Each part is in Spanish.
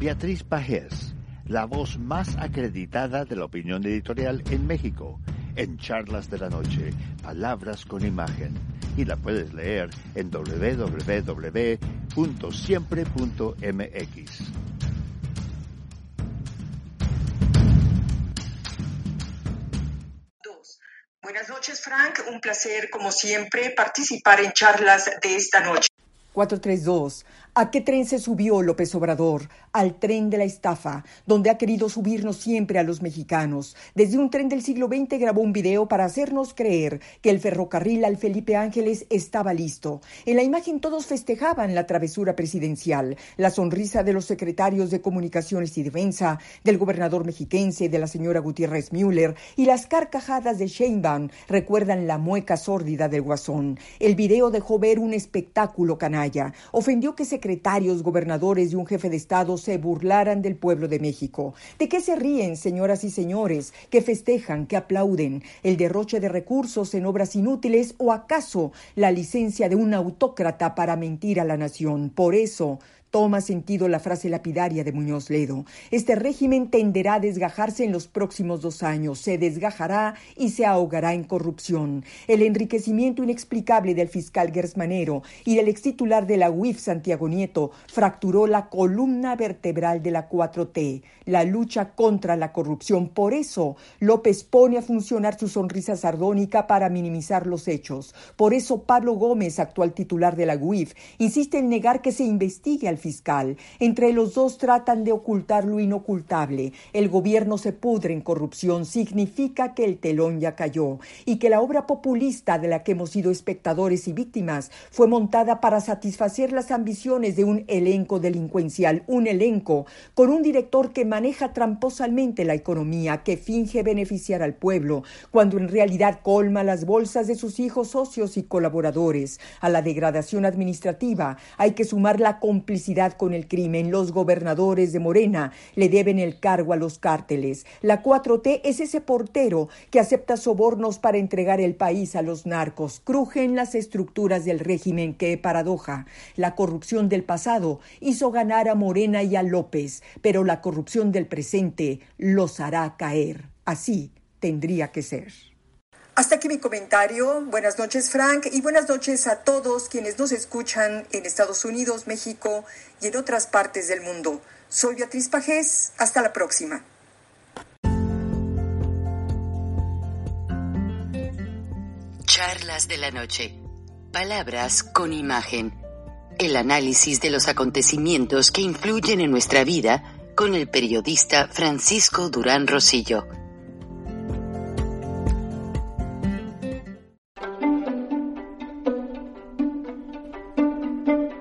Beatriz Pajés, la voz más acreditada de la opinión editorial en México, en Charlas de la Noche, Palabras con Imagen. Y la puedes leer en www.siempre.mx. Buenas noches, Frank. Un placer, como siempre, participar en charlas de esta noche. 432. ¿A qué tren se subió López Obrador? Al tren de la estafa, donde ha querido subirnos siempre a los mexicanos. Desde un tren del siglo XX grabó un video para hacernos creer que el ferrocarril al Felipe Ángeles estaba listo. En la imagen todos festejaban la travesura presidencial, la sonrisa de los secretarios de Comunicaciones y Defensa, del gobernador mexiquense, de la señora Gutiérrez Müller y las carcajadas de Sheinbaum recuerdan la mueca sórdida del guasón. El video dejó ver un espectáculo canalla. Ofendió que se secretarios, gobernadores y un jefe de Estado se burlaran del pueblo de México. ¿De qué se ríen, señoras y señores, que festejan, que aplauden? ¿El derroche de recursos en obras inútiles o acaso la licencia de un autócrata para mentir a la nación? Por eso, Toma sentido la frase lapidaria de Muñoz Ledo. Este régimen tenderá a desgajarse en los próximos dos años, se desgajará y se ahogará en corrupción. El enriquecimiento inexplicable del fiscal Gersmanero y del ex titular de la UIF, Santiago Nieto, fracturó la columna vertebral de la 4T, la lucha contra la corrupción. Por eso, López pone a funcionar su sonrisa sardónica para minimizar los hechos. Por eso, Pablo Gómez, actual titular de la UIF, insiste en negar que se investigue al fiscal. Entre los dos tratan de ocultar lo inocultable. El gobierno se pudre en corrupción. Significa que el telón ya cayó y que la obra populista de la que hemos sido espectadores y víctimas fue montada para satisfacer las ambiciones de un elenco delincuencial, un elenco con un director que maneja tramposamente la economía, que finge beneficiar al pueblo, cuando en realidad colma las bolsas de sus hijos socios y colaboradores. A la degradación administrativa hay que sumar la complicidad con el crimen. Los gobernadores de Morena le deben el cargo a los cárteles. La 4T es ese portero que acepta sobornos para entregar el país a los narcos. Crujen las estructuras del régimen. Qué paradoja. La corrupción del pasado hizo ganar a Morena y a López, pero la corrupción del presente los hará caer. Así tendría que ser. Hasta aquí mi comentario. Buenas noches, Frank, y buenas noches a todos quienes nos escuchan en Estados Unidos, México y en otras partes del mundo. Soy Beatriz Pajés. Hasta la próxima. Charlas de la noche. Palabras con imagen. El análisis de los acontecimientos que influyen en nuestra vida con el periodista Francisco Durán Rosillo.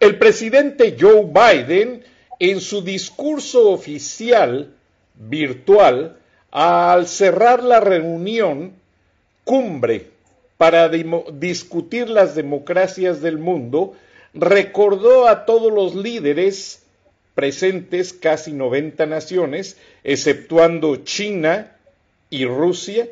El presidente Joe Biden, en su discurso oficial virtual, al cerrar la reunión cumbre para discutir las democracias del mundo, recordó a todos los líderes presentes, casi 90 naciones, exceptuando China y Rusia,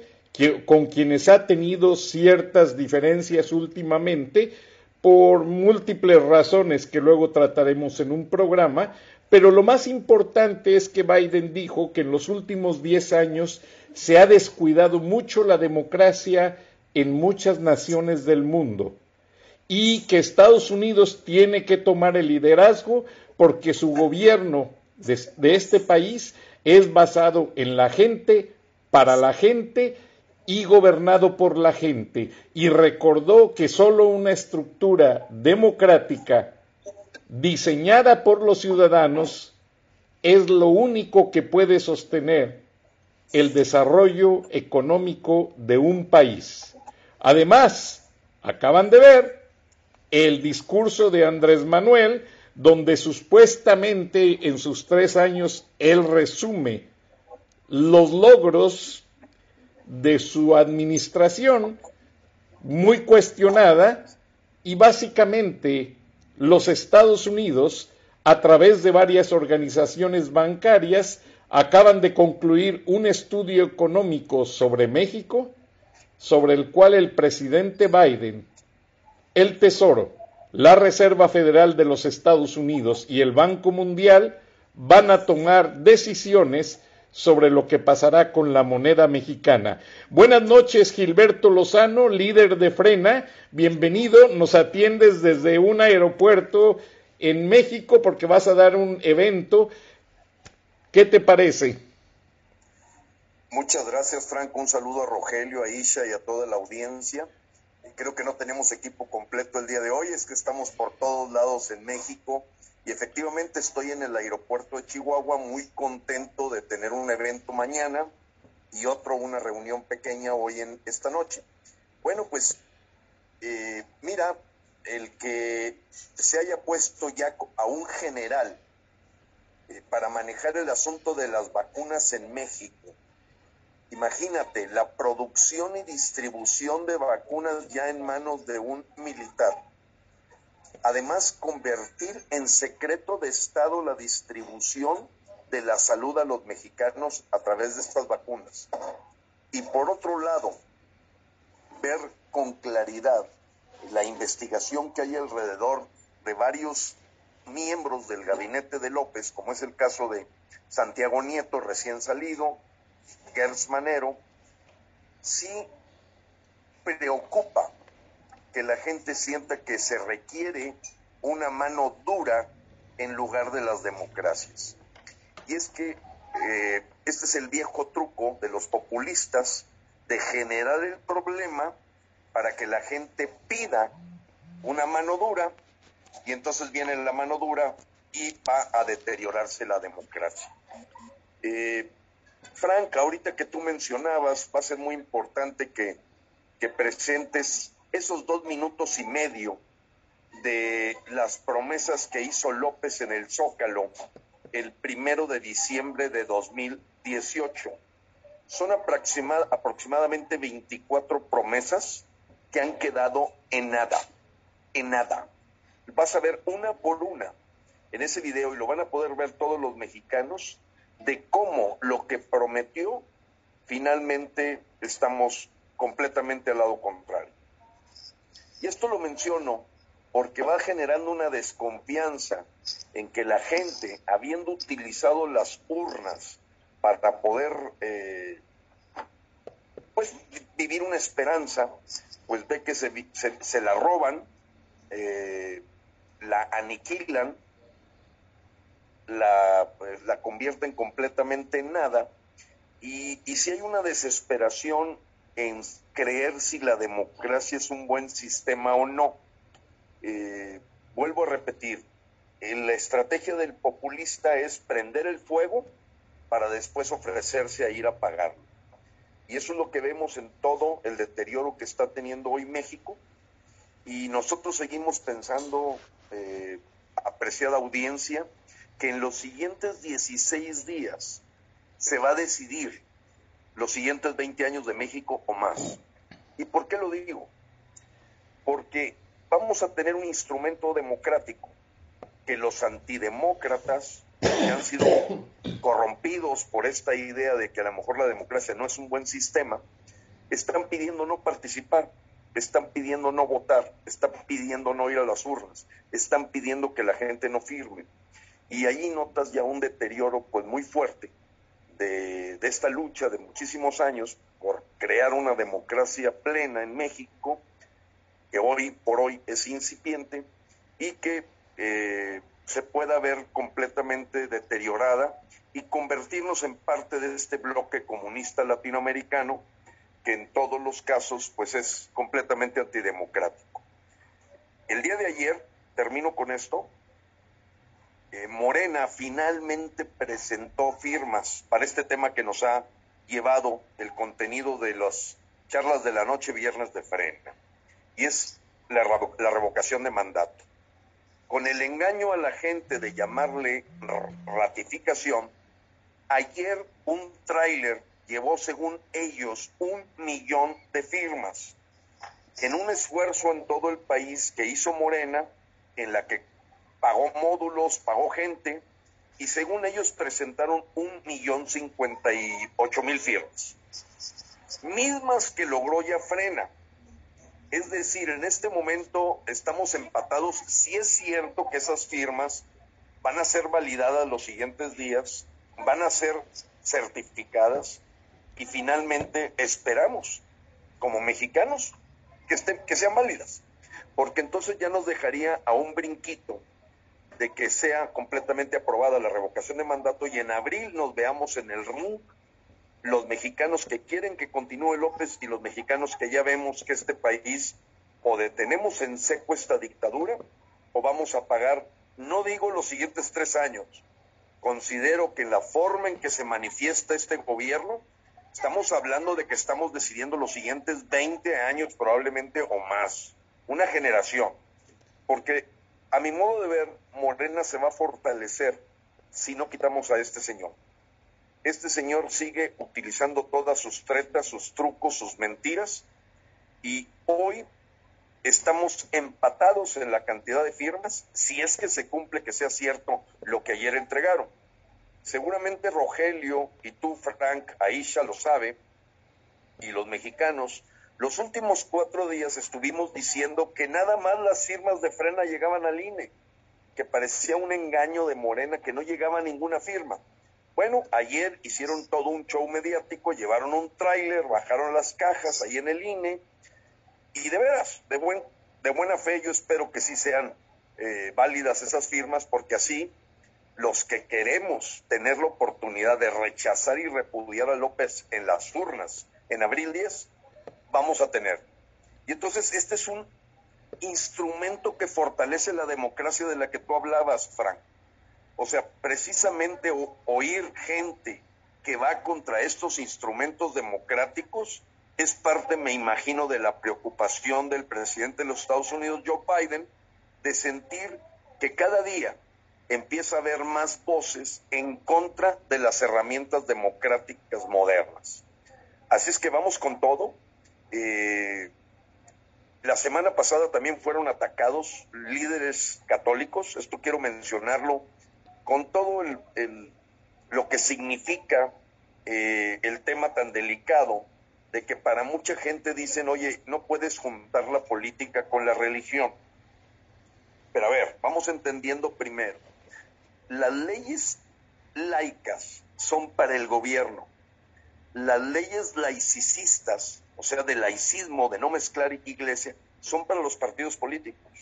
con quienes ha tenido ciertas diferencias últimamente por múltiples razones que luego trataremos en un programa, pero lo más importante es que Biden dijo que en los últimos 10 años se ha descuidado mucho la democracia en muchas naciones del mundo y que Estados Unidos tiene que tomar el liderazgo porque su gobierno de, de este país es basado en la gente, para la gente y gobernado por la gente, y recordó que sólo una estructura democrática diseñada por los ciudadanos es lo único que puede sostener el desarrollo económico de un país. Además, acaban de ver el discurso de Andrés Manuel, donde supuestamente en sus tres años él resume los logros de su administración, muy cuestionada, y básicamente los Estados Unidos, a través de varias organizaciones bancarias, acaban de concluir un estudio económico sobre México, sobre el cual el presidente Biden, el Tesoro, la Reserva Federal de los Estados Unidos y el Banco Mundial van a tomar decisiones sobre lo que pasará con la moneda mexicana. Buenas noches, Gilberto Lozano, líder de Frena. Bienvenido, nos atiendes desde un aeropuerto en México porque vas a dar un evento. ¿Qué te parece? Muchas gracias, Franco. Un saludo a Rogelio, a Isha y a toda la audiencia. Creo que no tenemos equipo completo el día de hoy, es que estamos por todos lados en México y efectivamente estoy en el aeropuerto de Chihuahua muy contento de tener un evento mañana y otro, una reunión pequeña hoy en esta noche. Bueno, pues eh, mira, el que se haya puesto ya a un general eh, para manejar el asunto de las vacunas en México. Imagínate, la producción y distribución de vacunas ya en manos de un militar Además, convertir en secreto de Estado la distribución de la salud a los mexicanos a través de estas vacunas. Y por otro lado, ver con claridad la investigación que hay alrededor de varios miembros del gabinete de López, como es el caso de Santiago Nieto, recién salido, Gers Manero, sí preocupa que la gente sienta que se requiere una mano dura en lugar de las democracias. Y es que eh, este es el viejo truco de los populistas de generar el problema para que la gente pida una mano dura y entonces viene la mano dura y va a deteriorarse la democracia. Eh, Franca, ahorita que tú mencionabas, va a ser muy importante que, que presentes esos dos minutos y medio de las promesas que hizo López en el Zócalo el primero de diciembre de 2018. Son aproximadamente 24 promesas que han quedado en nada, en nada. Vas a ver una por una en ese video y lo van a poder ver todos los mexicanos de cómo lo que prometió finalmente estamos completamente al lado contrario. Y esto lo menciono porque va generando una desconfianza en que la gente, habiendo utilizado las urnas para poder eh, pues vivir una esperanza, pues ve que se, se, la roban, eh, la aniquilan, la, pues, la convierten completamente en nada, y, y si hay una desesperación en creer si la democracia es un buen sistema o no. Eh, vuelvo a repetir, la estrategia del populista es prender el fuego para después ofrecerse a ir a apagarlo. Y eso es lo que vemos en todo el deterioro que está teniendo hoy México. Y nosotros seguimos pensando, eh, apreciada audiencia, que en los siguientes 16 días se va a decidir los siguientes 20 años de México o más. ¿Y por qué lo digo? Porque vamos a tener un instrumento democrático que los antidemócratas, que han sido corrompidos por esta idea de que a lo mejor la democracia no es un buen sistema, están pidiendo no participar, están pidiendo no votar, están pidiendo no ir a las urnas, están pidiendo que la gente no firme. Y ahí notas ya un deterioro pues muy fuerte de, esta lucha de muchísimos años por crear una democracia plena en México, que hoy por hoy es incipiente y que eh, se pueda ver completamente deteriorada y convertirnos en parte de este bloque comunista latinoamericano que en todos los casos pues es completamente antidemocrático. El día de ayer, termino con esto, eh, Morena finalmente presentó firmas para este tema que nos ha llevado el contenido de los charlas de la noche, viernes de frena, y es la, la revocación de mandato. Con el engaño a la gente de llamarle ratificación, ayer un tráiler llevó, según ellos, un millón de firmas en un esfuerzo en todo el país que hizo Morena, en la que pagó módulos, pagó gente, y según ellos presentaron un millón cincuenta y ocho mil firmas, mismas que logró ya frena. Es decir, en este momento estamos empatados. Si es cierto que esas firmas van a ser validadas los siguientes días, van a ser certificadas y finalmente esperamos, como mexicanos, que, estén, que sean válidas, porque entonces ya nos dejaría a un brinquito de que sea completamente aprobada la revocación de mandato y en abril nos veamos en el ring los mexicanos que quieren que continúe López y los mexicanos que ya vemos que este país o detenemos en seco esta dictadura o vamos a pagar, no digo los siguientes tres años, considero que la forma en que se manifiesta este gobierno Estamos hablando de que estamos decidiendo los siguientes 20 años probablemente o más, una generación, porque a mi modo de ver, Morena se va a fortalecer si no quitamos a este señor. Este señor sigue utilizando todas sus tretas, sus trucos, sus mentiras, y hoy estamos empatados en la cantidad de firmas, si es que se cumple que sea cierto lo que ayer entregaron. Seguramente Rogelio y tú, Frank, Aisha lo sabe, y los mexicanos, los últimos cuatro días estuvimos diciendo que nada más las firmas de frena llegaban al INE, que parecía un engaño de Morena, que no llegaba ninguna firma. Bueno, ayer hicieron todo un show mediático, llevaron un tráiler, bajaron las cajas ahí en el INE, y de veras, de, buen, de buena fe, yo espero que sí sean eh, válidas esas firmas, porque así los que queremos tener la oportunidad de rechazar y repudiar a López en las urnas en abril 10, vamos a tener. Y entonces este es un instrumento que fortalece la democracia de la que tú hablabas, Frank. O sea, precisamente oír gente que va contra estos instrumentos democráticos es parte, me imagino, de la preocupación del presidente de los Estados Unidos, Joe Biden, de sentir que cada día empieza a haber más voces en contra de las herramientas democráticas modernas. Así es que vamos con todo. Eh, la semana pasada también fueron atacados líderes católicos, esto quiero mencionarlo, con todo lo que significa eh, el tema tan delicado de que para mucha gente dicen, oye, no puedes juntar la política con la religión. Pero a ver, vamos entendiendo primero las leyes laicas son para el gobierno. Las leyes laicistas, o sea, de laicismo, de no mezclar iglesia, son para los partidos políticos.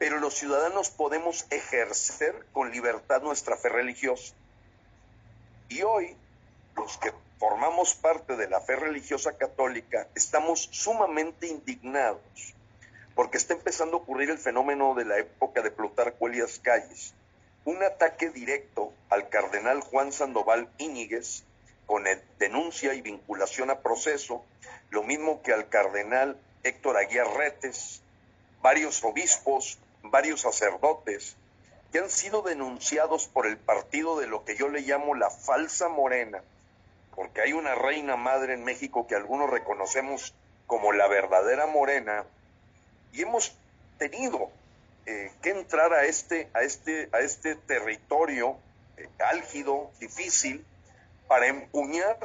Pero los ciudadanos podemos ejercer con libertad nuestra fe religiosa. Y hoy, los que formamos parte de la fe religiosa católica, estamos sumamente indignados porque está empezando a ocurrir el fenómeno de la época de Plutarco Elias Calles, un ataque directo al cardenal Juan Sandoval Íñiguez con denuncia y vinculación a proceso, lo mismo que al cardenal Héctor Aguiar Retes, varios obispos, varios sacerdotes, que han sido denunciados por el partido de lo que yo le llamo la falsa morena, porque hay una reina madre en México que algunos reconocemos como la verdadera morena, y hemos tenido eh, que entrar a este, a este, a este territorio eh, álgido, difícil, para empuñar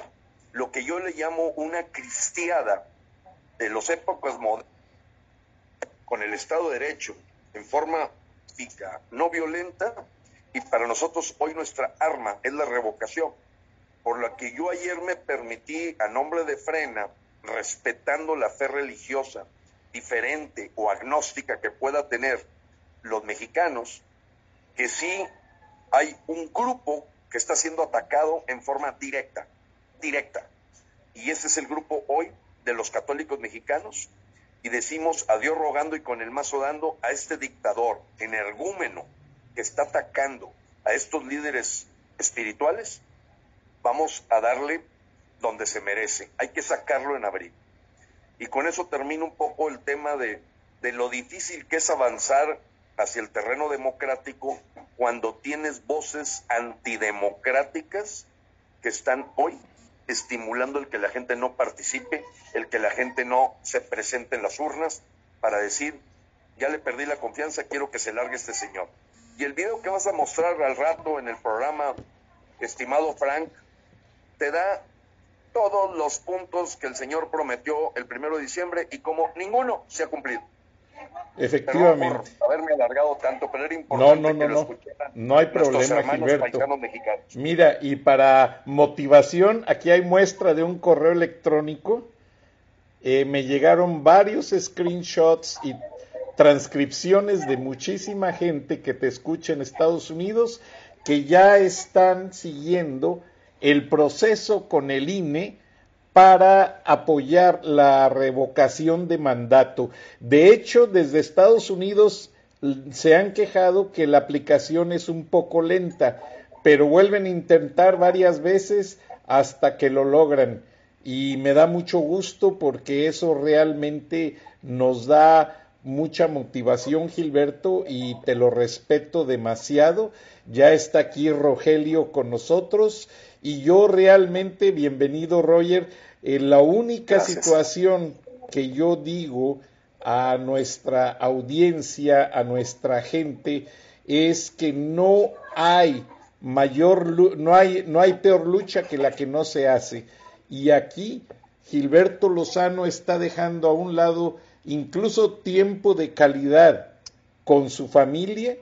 lo que yo le llamo una cristiada de las épocas modernas con el Estado de Derecho en forma no violenta y para nosotros hoy nuestra arma es la revocación, por la que yo ayer me permití a nombre de Frena, respetando la fe religiosa diferente o agnóstica que pueda tener los mexicanos que sí hay un grupo que está siendo atacado en forma directa, directa. Y ese es el grupo hoy de los católicos mexicanos. Y decimos adiós rogando y con el mazo dando a este dictador energúmeno que está atacando a estos líderes espirituales. Vamos a darle donde se merece. Hay que sacarlo en abril. Y con eso termino un poco el tema de, de lo difícil que es avanzar hacia el terreno democrático cuando tienes voces antidemocráticas que están hoy estimulando el que la gente no participe, el que la gente no se presente en las urnas para decir, ya le perdí la confianza, quiero que se largue este señor. Y el video que vas a mostrar al rato en el programa, estimado Frank, te da todos los puntos que el señor prometió el primero de diciembre y como ninguno se ha cumplido. Efectivamente. haberme alargado tanto, pero era importante no, no, no, no. no hay problema, Gilberto. Mira, y para motivación, aquí hay muestra de un correo electrónico. Eh, me llegaron varios screenshots y transcripciones de muchísima gente que te escucha en Estados Unidos que ya están siguiendo el proceso con el INE para apoyar la revocación de mandato. De hecho, desde Estados Unidos se han quejado que la aplicación es un poco lenta, pero vuelven a intentar varias veces hasta que lo logran. Y me da mucho gusto porque eso realmente nos da mucha motivación, Gilberto, y te lo respeto demasiado. Ya está aquí Rogelio con nosotros y yo realmente, bienvenido Roger, eh, la única situación que yo digo a nuestra audiencia, a nuestra gente, es que no hay mayor, no hay, no hay peor lucha que la que no se hace. Y aquí Gilberto Lozano está dejando a un lado incluso tiempo de calidad con su familia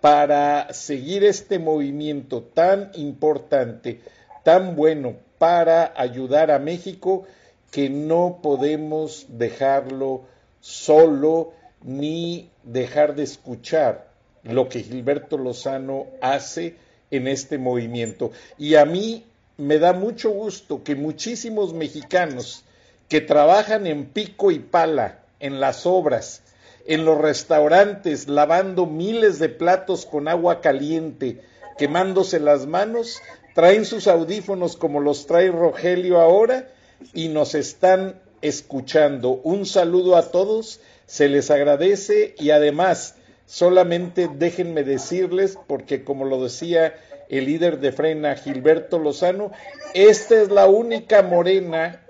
para seguir este movimiento tan importante, tan bueno para ayudar a México que no podemos dejarlo solo ni dejar de escuchar lo que Gilberto Lozano hace en este movimiento. Y a mí me da mucho gusto que muchísimos mexicanos que trabajan en pico y pala, en las obras, en los restaurantes, lavando miles de platos con agua caliente, quemándose las manos, traen sus audífonos como los trae Rogelio ahora y nos están escuchando. Un saludo a todos, se les agradece y además solamente déjenme decirles, porque como lo decía el líder de Frena, Gilberto Lozano, esta es la única morena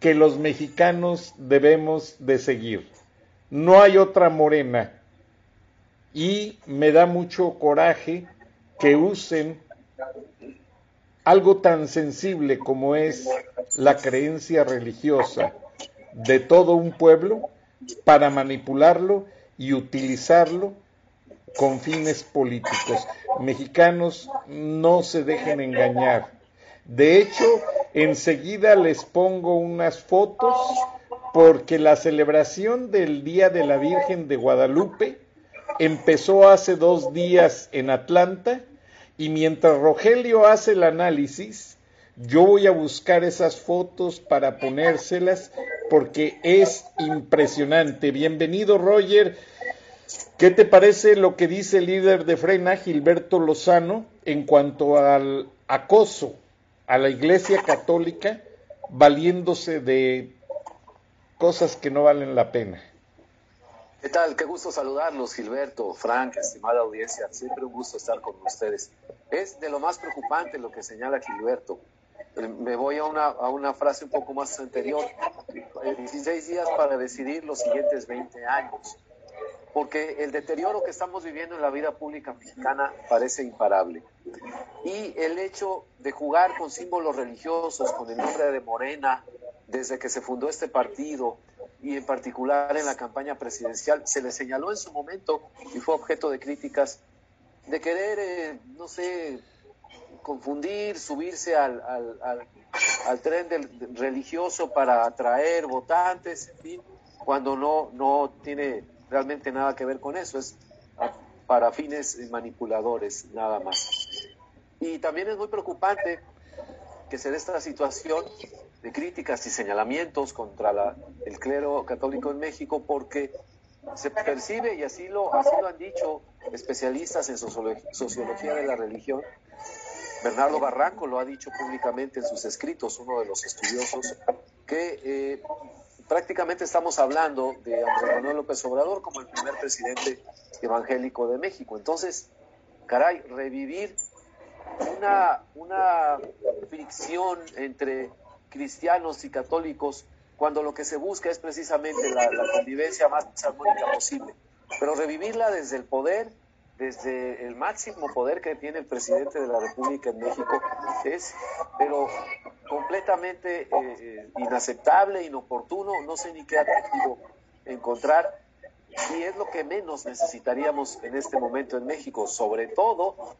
que los mexicanos debemos de seguir. No hay otra morena. Y me da mucho coraje que usen algo tan sensible como es la creencia religiosa de todo un pueblo para manipularlo y utilizarlo con fines políticos. Mexicanos, no se dejen engañar. De hecho, enseguida les pongo unas fotos porque la celebración del Día de la Virgen de Guadalupe empezó hace dos días en Atlanta y mientras Rogelio hace el análisis, yo voy a buscar esas fotos para ponérselas porque es impresionante. Bienvenido, Roger. ¿Qué te parece lo que dice el líder de Frena, Gilberto Lozano, en cuanto al acoso a la Iglesia Católica, valiéndose de cosas que no valen la pena? ¿Qué tal? Qué gusto saludarlos, Gilberto, Frank, estimada audiencia. Siempre un gusto estar con ustedes. Es de lo más preocupante lo que señala Gilberto. Eh, me voy a una, a una frase un poco más anterior. 16 eh, días para decidir los siguientes 20 años. Porque el deterioro que estamos viviendo en la vida pública mexicana parece imparable. Y el hecho de jugar con símbolos religiosos, con el nombre de Morena, desde que se fundó este partido, y en particular en la campaña presidencial, se le señaló en su momento y fue objeto de críticas de querer, eh, no sé, confundir, subirse al, al, tren del, religioso para atraer votantes, en fin, cuando no, no tiene realmente nada que ver con eso, es para fines manipuladores, nada más. Y también es muy preocupante que se dé esta situación de críticas y señalamientos contra el clero católico en México porque se percibe, y así lo, así lo han dicho especialistas en sociología de la religión, Bernardo Barranco lo ha dicho públicamente en sus escritos, uno de los estudiosos, que eh, prácticamente estamos hablando de Manuel López Obrador como el primer presidente evangélico de México. Entonces, caray, revivir una fricción entre cristianos y católicos cuando lo que se busca es precisamente la, convivencia más armónica posible. Pero revivirla desde el poder, desde el máximo poder que tiene el presidente de la República en México, es, pero completamente eh, eh, inaceptable, inoportuno, no sé ni qué adjetivo encontrar, y es lo que menos necesitaríamos en este momento en México, sobre todo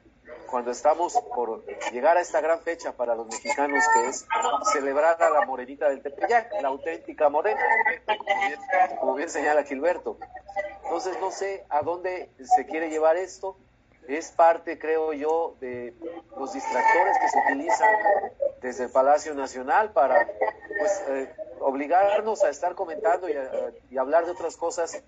cuando estamos por llegar a esta gran fecha para los mexicanos, que es celebrar a la morenita del Tepeyac, la auténtica morena, como bien señala Gilberto. Entonces no sé a dónde se quiere llevar esto, es parte, creo yo, de los distractores que se utilizan desde el Palacio Nacional para pues, eh, obligarnos a estar comentando y, hablar de otras cosas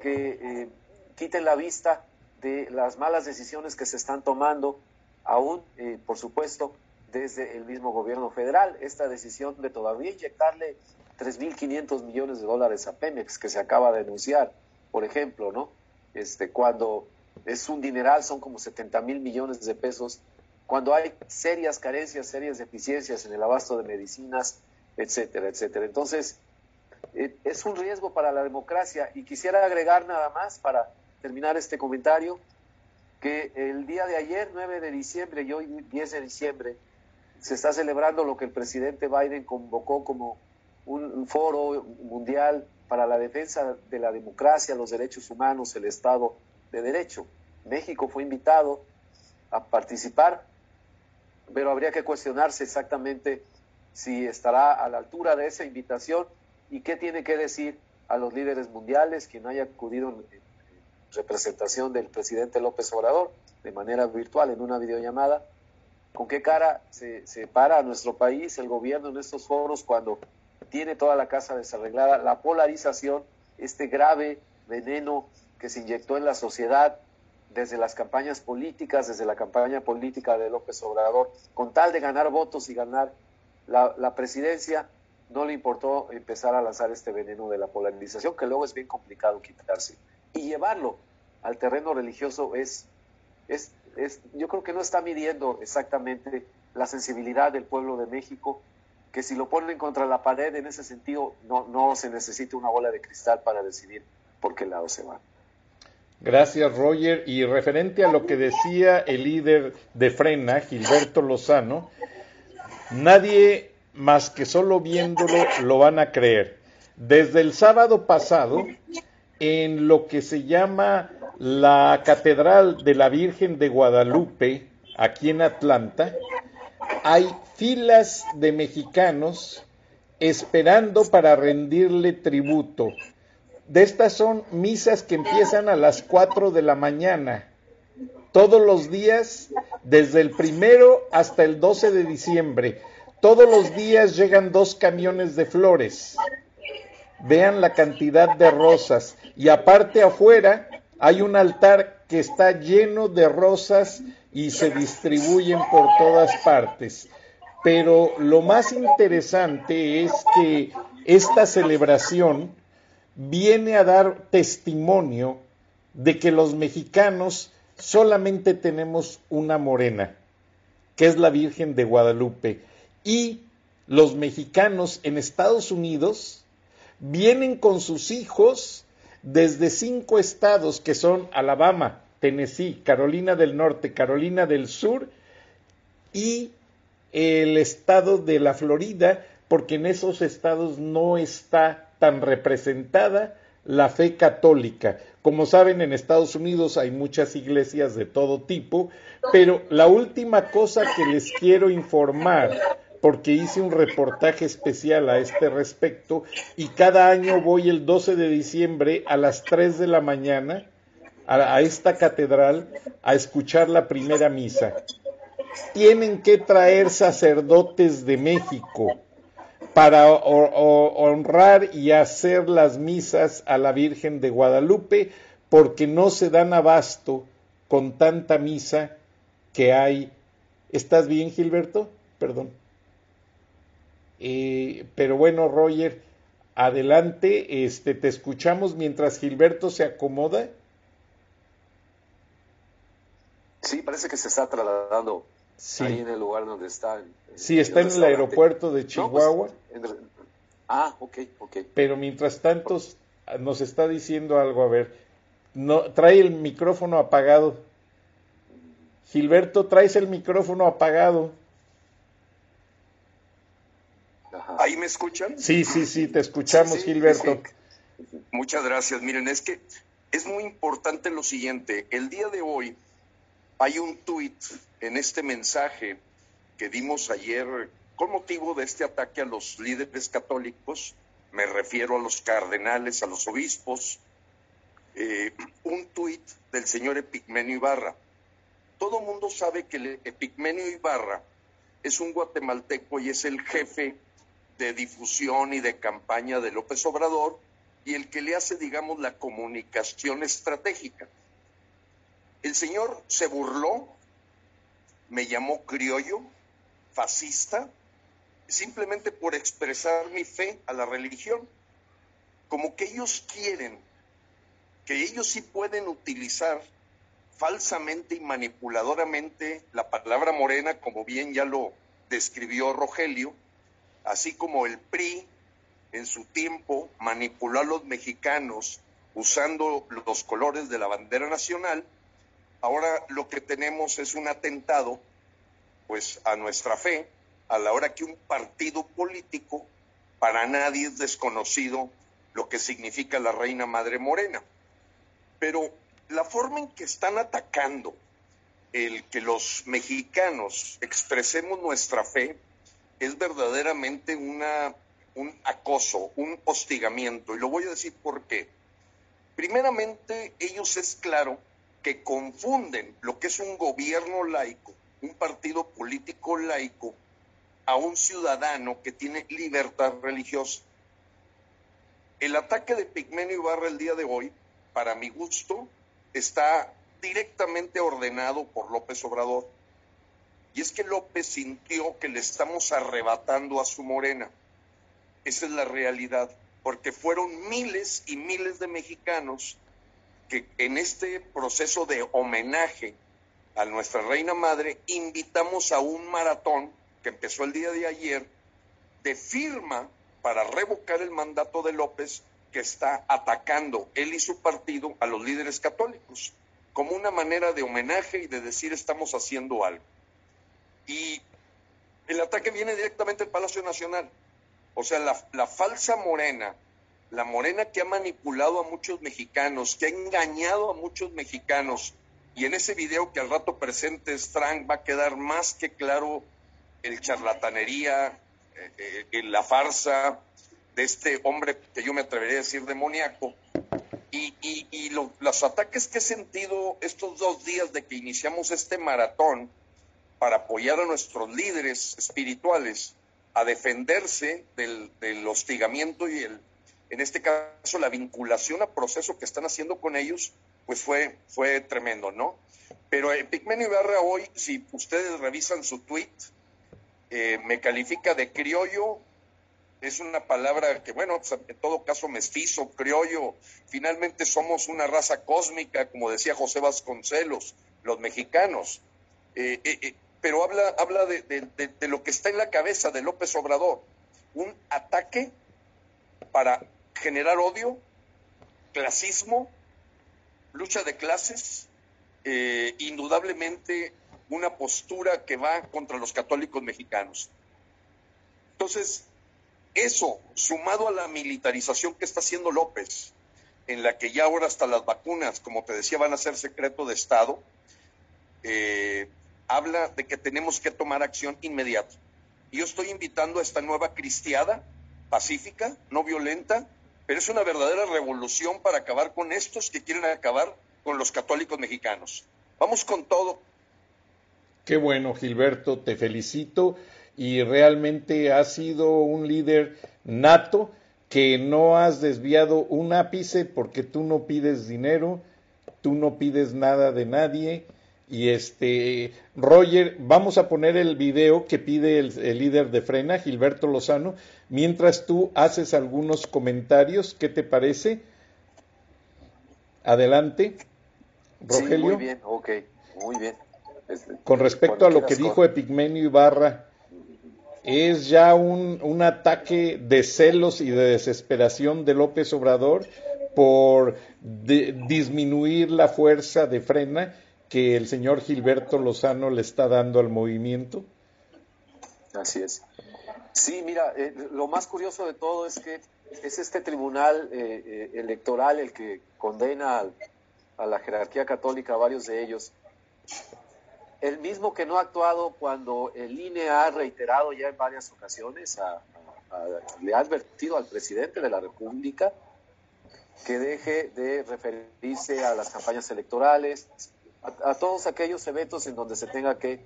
que eh, quiten la vista de las malas decisiones que se están tomando, aún, eh, por supuesto, desde el mismo gobierno federal. Esta decisión de todavía inyectarle 3.500 millones de dólares a Pemex, que se acaba de anunciar, por ejemplo, ¿no? Este, cuando es un dineral, son como 70 mil millones de pesos, cuando hay serias carencias, serias deficiencias en el abasto de medicinas, etcétera, etcétera. Entonces, eh, es un riesgo para la democracia y quisiera agregar nada más para terminar este comentario, que el día de ayer, 9 de diciembre y hoy 10 de diciembre, se está celebrando lo que el presidente Biden convocó como un foro mundial para la defensa de la democracia, los derechos humanos, el Estado de Derecho. México fue invitado a participar, pero habría que cuestionarse exactamente si estará a la altura de esa invitación y qué tiene que decir a los líderes mundiales, quien haya acudido en, representación del presidente López Obrador de manera virtual en una videollamada, con qué cara se, para a nuestro país, el gobierno en estos foros cuando tiene toda la casa desarreglada, la polarización, este grave veneno que se inyectó en la sociedad desde las campañas políticas, desde la campaña política de López Obrador, con tal de ganar votos y ganar la, presidencia, no le importó empezar a lanzar este veneno de la polarización, que luego es bien complicado quitarse. Y llevarlo al terreno religioso es, es, es, yo creo que no está midiendo exactamente la sensibilidad del pueblo de México, que si lo ponen contra la pared en ese sentido, no, no se necesita una bola de cristal para decidir por qué lado se va. Gracias, Roger. Y referente a lo que decía el líder de Frena, Gilberto Lozano, nadie más que solo viéndolo lo van a creer. Desde el sábado pasado, en lo que se llama la Catedral de la Virgen de Guadalupe, aquí en Atlanta, hay filas de mexicanos esperando para rendirle tributo de estas son misas que empiezan a las 4 de la mañana, todos los días, desde el primero hasta el 12 de diciembre. Todos los días llegan dos camiones de flores. Vean la cantidad de rosas. Y aparte afuera hay un altar que está lleno de rosas y se distribuyen por todas partes. Pero lo más interesante es que esta celebración viene a dar testimonio de que los mexicanos solamente tenemos una morena, que es la Virgen de Guadalupe, y los mexicanos en Estados Unidos vienen con sus hijos desde cinco estados que son Alabama, Tennessee, Carolina del Norte, Carolina del Sur y el estado de la Florida, porque en esos estados no está tan representada la fe católica. Como saben, en Estados Unidos hay muchas iglesias de todo tipo, pero la última cosa que les quiero informar, porque hice un reportaje especial a este respecto, y cada año voy el 12 de diciembre a las 3 de la mañana a, a esta catedral a escuchar la primera misa. Tienen que traer sacerdotes de México para honrar y hacer las misas a la Virgen de Guadalupe, porque no se dan abasto con tanta misa que hay. ¿Estás bien, Gilberto? Perdón. Eh, pero bueno, Roger, Adelante, este, te escuchamos mientras Gilberto se acomoda. Sí, parece que se está trasladando ahí en el lugar donde está. sí, está en el aeropuerto de pues, Chihuahua. ah, ok, ok. Pero mientras tanto nos está diciendo algo, a ver, no, trae el micrófono apagado. Gilberto, traes el micrófono apagado. ¿Ahí me escuchan? Sí, sí, sí, te escuchamos, Gilberto. Muchas gracias. Miren, es que es muy importante lo siguiente. El día de hoy hay un tuit en este mensaje que dimos ayer con motivo de este ataque a los líderes católicos. Me refiero a los cardenales, a los obispos. Eh, un tuit del señor Epigmenio Ibarra. Todo mundo sabe que el Epigmenio Ibarra es un guatemalteco y es el jefe de difusión y de campaña de López Obrador y el que le hace, digamos, la comunicación estratégica. El señor se burló, me llamó criollo, fascista, simplemente por expresar mi fe a la religión. Como que ellos quieren, que ellos sí pueden utilizar falsamente y manipuladoramente la palabra morena, como bien ya lo describió Rogelio, así como el PRI en su tiempo manipuló a los mexicanos usando los colores de la bandera nacional, ahora lo que tenemos es un atentado pues a nuestra fe a la hora que un partido político para nadie es desconocido lo que significa la reina madre morena. Pero la forma en que están atacando el que los mexicanos expresemos nuestra fe es verdaderamente una, un acoso, un hostigamiento. Y lo voy a decir por qué. Primeramente, ellos es claro que confunden lo que es un gobierno laico, un partido político laico, a un ciudadano que tiene libertad religiosa. El ataque de Pigmenio Ibarra el día de hoy, para mi gusto, está directamente ordenado por López Obrador. Y es que López sintió que le estamos arrebatando a su morena. Esa es la realidad, porque fueron miles y miles de mexicanos que en este proceso de homenaje a nuestra reina madre invitamos a un maratón que empezó el día de ayer de firma para revocar el mandato de López que está atacando él y su partido a los líderes católicos como una manera de homenaje y de decir estamos haciendo algo. Y el ataque viene directamente del Palacio Nacional. O sea, la, falsa morena, la morena que ha manipulado a muchos mexicanos, que ha engañado a muchos mexicanos, y en ese video que al rato presentes, Frank, va a quedar más que claro el charlatanería, eh, eh, la farsa de este hombre que yo me atrevería a decir demoníaco. Y, y, los ataques que he sentido estos dos días de que iniciamos este maratón, para apoyar a nuestros líderes espirituales a defenderse del, hostigamiento y el, en este caso la vinculación a proceso que están haciendo con ellos, pues fue, fue tremendo, ¿no? Pero eh, Pigmenio Ibarra hoy, si ustedes revisan su tweet, eh, me califica de criollo, es una palabra que, bueno, en todo caso mestizo, criollo, finalmente somos una raza cósmica, como decía José Vasconcelos, los mexicanos. Eh, eh pero habla, habla de, lo que está en la cabeza de López Obrador. Un ataque para generar odio, clasismo, lucha de clases, eh, indudablemente una postura que va contra los católicos mexicanos. Entonces, eso, sumado a la militarización que está haciendo López, en la que ya ahora hasta las vacunas, como te decía, van a ser secreto de Estado, eh, habla de que tenemos que tomar acción inmediata. Yo estoy invitando a esta nueva cristiada, pacífica, no violenta, pero es una verdadera revolución para acabar con estos que quieren acabar con los católicos mexicanos. Vamos con todo. Qué bueno, Gilberto, te felicito y realmente has sido un líder nato que no has desviado un ápice porque tú no pides dinero, tú no pides nada de nadie, Y este, Roger, vamos a poner el video que pide el, líder de Frena, Gilberto Lozano, mientras tú haces algunos comentarios. ¿Qué te parece? Adelante, Rogelio. muy bien, ok, muy bien. Con respecto a lo que dijo Epigmenio Ibarra, es ya un, un ataque de celos y de desesperación de López Obrador por disminuir la fuerza de frena que el señor Gilberto Lozano le está dando al movimiento? Así es. Sí, mira, eh, lo más curioso de todo es que es este tribunal eh, eh, electoral el que condena a la jerarquía católica, varios de ellos, el mismo que no ha actuado cuando el INE ha reiterado ya en varias ocasiones, le ha advertido al presidente de la República que deje de referirse a las campañas electorales, a, todos aquellos eventos en donde se tenga que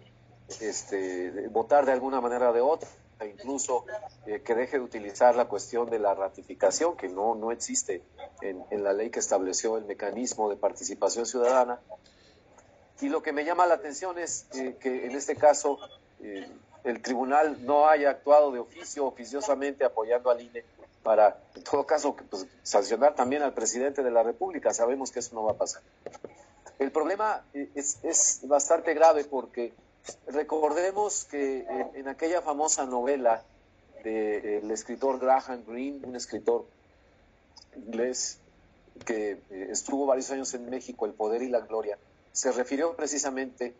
este, votar de alguna manera o de otra, e incluso eh, que deje de utilizar la cuestión de la ratificación, que no, no existe en, la ley que estableció el mecanismo de participación ciudadana. Y lo que me llama la atención es eh, que en este caso eh, el tribunal no haya actuado de oficio, oficiosamente apoyando al INE para, en todo caso, pues, sancionar también al presidente de la República. Sabemos que eso no va a pasar. El problema es, bastante grave porque recordemos que en, aquella famosa novela del escritor Graham Greene, un escritor inglés que eh, estuvo varios años en México, El Poder y la Gloria, se refirió precisamente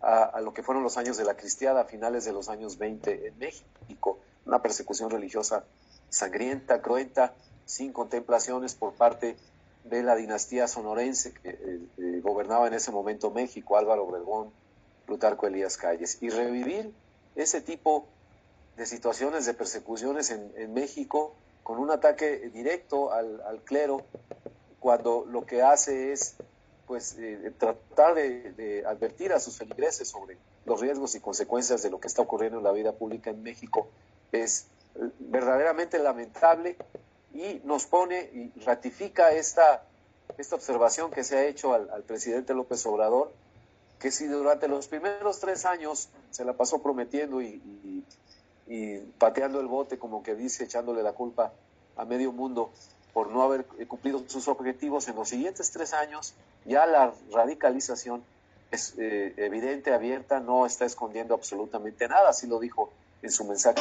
a, a, lo que fueron los años de la cristiada a finales de los años 20 en México, una persecución religiosa sangrienta, cruenta, sin contemplaciones por parte de la dinastía sonorense que eh, eh, gobernaba en ese momento México, Álvaro Obregón, Plutarco Elías Calles, y revivir ese tipo de situaciones de persecuciones en, México con un ataque directo al, clero, cuando lo que hace es pues eh, tratar de, de, advertir a sus feligreses sobre los riesgos y consecuencias de lo que está ocurriendo en la vida pública en México, es verdaderamente lamentable y nos pone y ratifica esta, esta observación que se ha hecho al, presidente López Obrador, que si durante los primeros tres años se la pasó prometiendo y, pateando el bote, como que dice, echándole la culpa a medio mundo por no haber cumplido sus objetivos, en los siguientes tres años ya la radicalización es eh, evidente, abierta, no está escondiendo absolutamente nada, así lo dijo en su mensaje.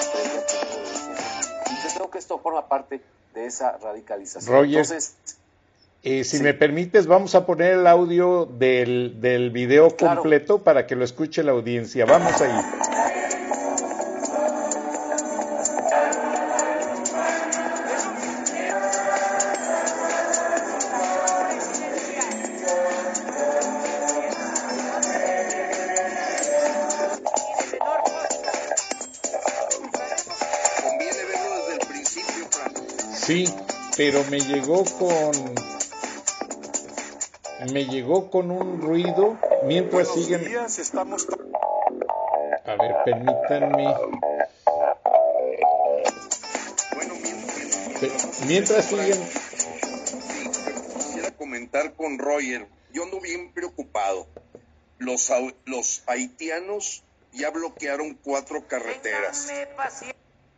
Yo creo que esto forma parte de esa radicalización. Entonces, eh, si me permites, vamos a poner el audio del, del video completo para que lo escuche la audiencia. Vamos ahí. Pero me llegó con me llegó con un ruido mientras siguen. estamos... A ver, permítanme. Bueno, mientras, siguen. quisiera comentar con Roger. Yo ando bien preocupado. Los, los haitianos ya bloquearon cuatro carreteras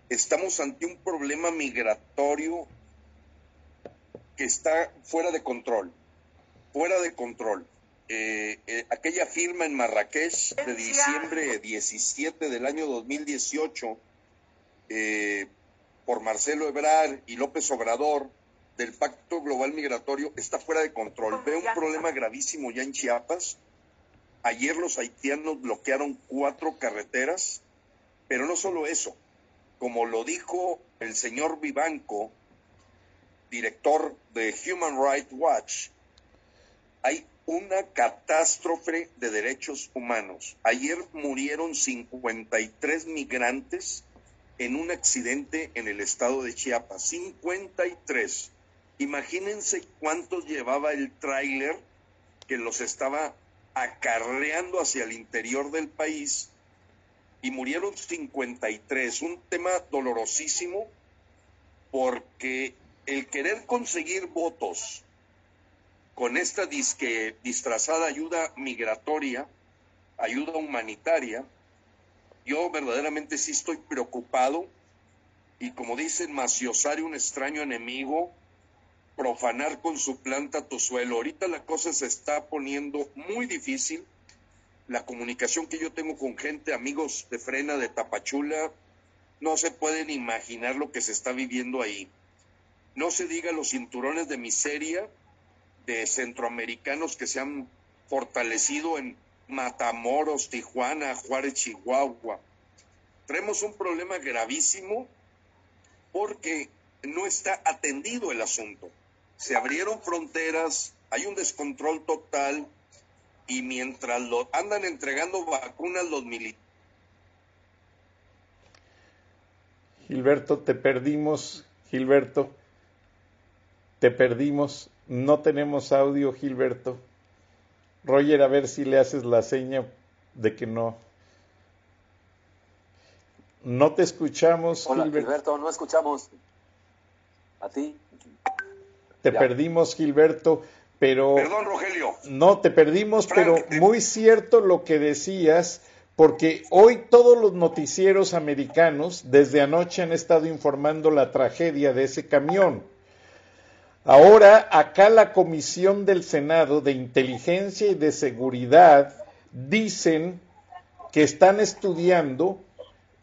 estamos ante un problema migratorio que está fuera de control, fuera de control. Eh, eh, aquella firma en Marrakech de diciembre 17 del año 2018 eh, por Marcelo Ebrard y López Obrador del Pacto Global Migratorio está fuera de control. Ve un problema gravísimo ya en Chiapas. Ayer los haitianos bloquearon cuatro carreteras, pero no solo eso, como lo dijo el señor Vivanco, director de Human Rights Watch, hay una catástrofe de derechos humanos. Ayer murieron 53 migrantes en un accidente en el estado de Chiapas. 53. Imagínense cuántos llevaba el tráiler que los estaba acarreando hacia el interior del país y murieron 53. Un tema dolorosísimo porque el querer conseguir votos con esta disque, disfrazada ayuda migratoria ayuda humanitaria. Yo verdaderamente sí estoy preocupado y como dicen, maciosar un extraño enemigo, profanar con su planta tu suelo. Ahorita la cosa se está poniendo muy difícil. La comunicación que yo tengo con gente, amigos de Frena, de Tapachula, no se pueden imaginar lo que se está viviendo ahí. No se diga los cinturones de miseria de centroamericanos que se han fortalecido en Matamoros, Tijuana, Juárez, Chihuahua. Tenemos un problema gravísimo porque no está atendido el asunto. Se abrieron fronteras, hay un descontrol total y mientras lo andan entregando vacunas los militares. Gilberto, te perdimos, Gilberto, te perdimos, no tenemos audio, Gilberto. Roger, a ver si le haces la seña de que no. No te escuchamos. Hola, Gilberto, no escuchamos. A ti. Te perdimos, Gilberto, pero... Perdón, Rogelio. No, te perdimos, pero muy cierto lo que decías, porque hoy todos los noticieros americanos desde anoche han estado informando la tragedia de ese camión. Ahora, acá la Comisión del Senado de Inteligencia y de Seguridad dicen que están estudiando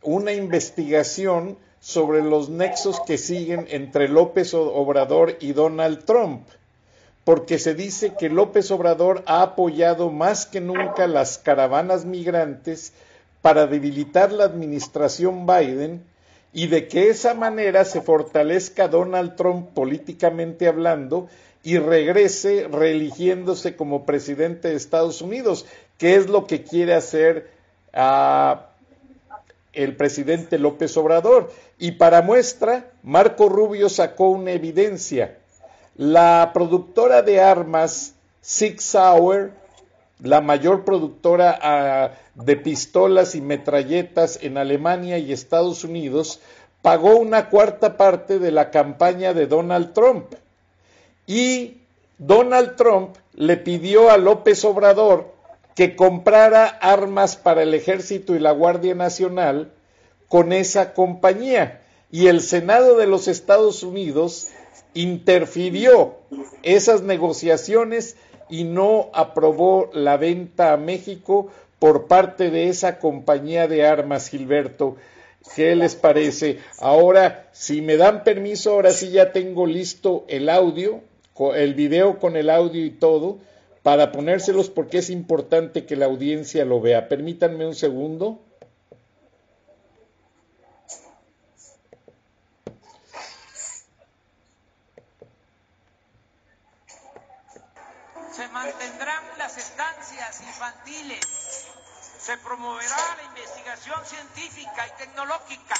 una investigación sobre los nexos que siguen entre López Obrador y Donald Trump, porque se dice que López Obrador ha apoyado más que nunca las caravanas migrantes para debilitar la administración Biden y de que esa manera se fortalezca Donald Trump políticamente hablando y regrese reeligiéndose como presidente de Estados Unidos, que es lo que quiere hacer ah, el presidente López Obrador. Y para muestra, Marco Rubio sacó una evidencia. La productora de armas Six Sauer, la mayor productora ah, de pistolas y metralletas en Alemania y Estados Unidos, pagó una cuarta parte de la campaña de Donald Trump. Y Donald Trump le pidió a López Obrador que comprara armas para el ejército y la Guardia Nacional con esa compañía. Y el Senado de los Estados Unidos interfirió esas negociaciones y no aprobó la venta a México por parte de esa compañía de armas, Gilberto. ¿Qué les parece? Ahora, si me dan permiso, ahora sí ya tengo listo el audio, el video con el audio y todo, para ponérselos porque es importante que la audiencia lo vea. Permítanme un segundo. Infantiles se promoverá la investigación científica y tecnológica.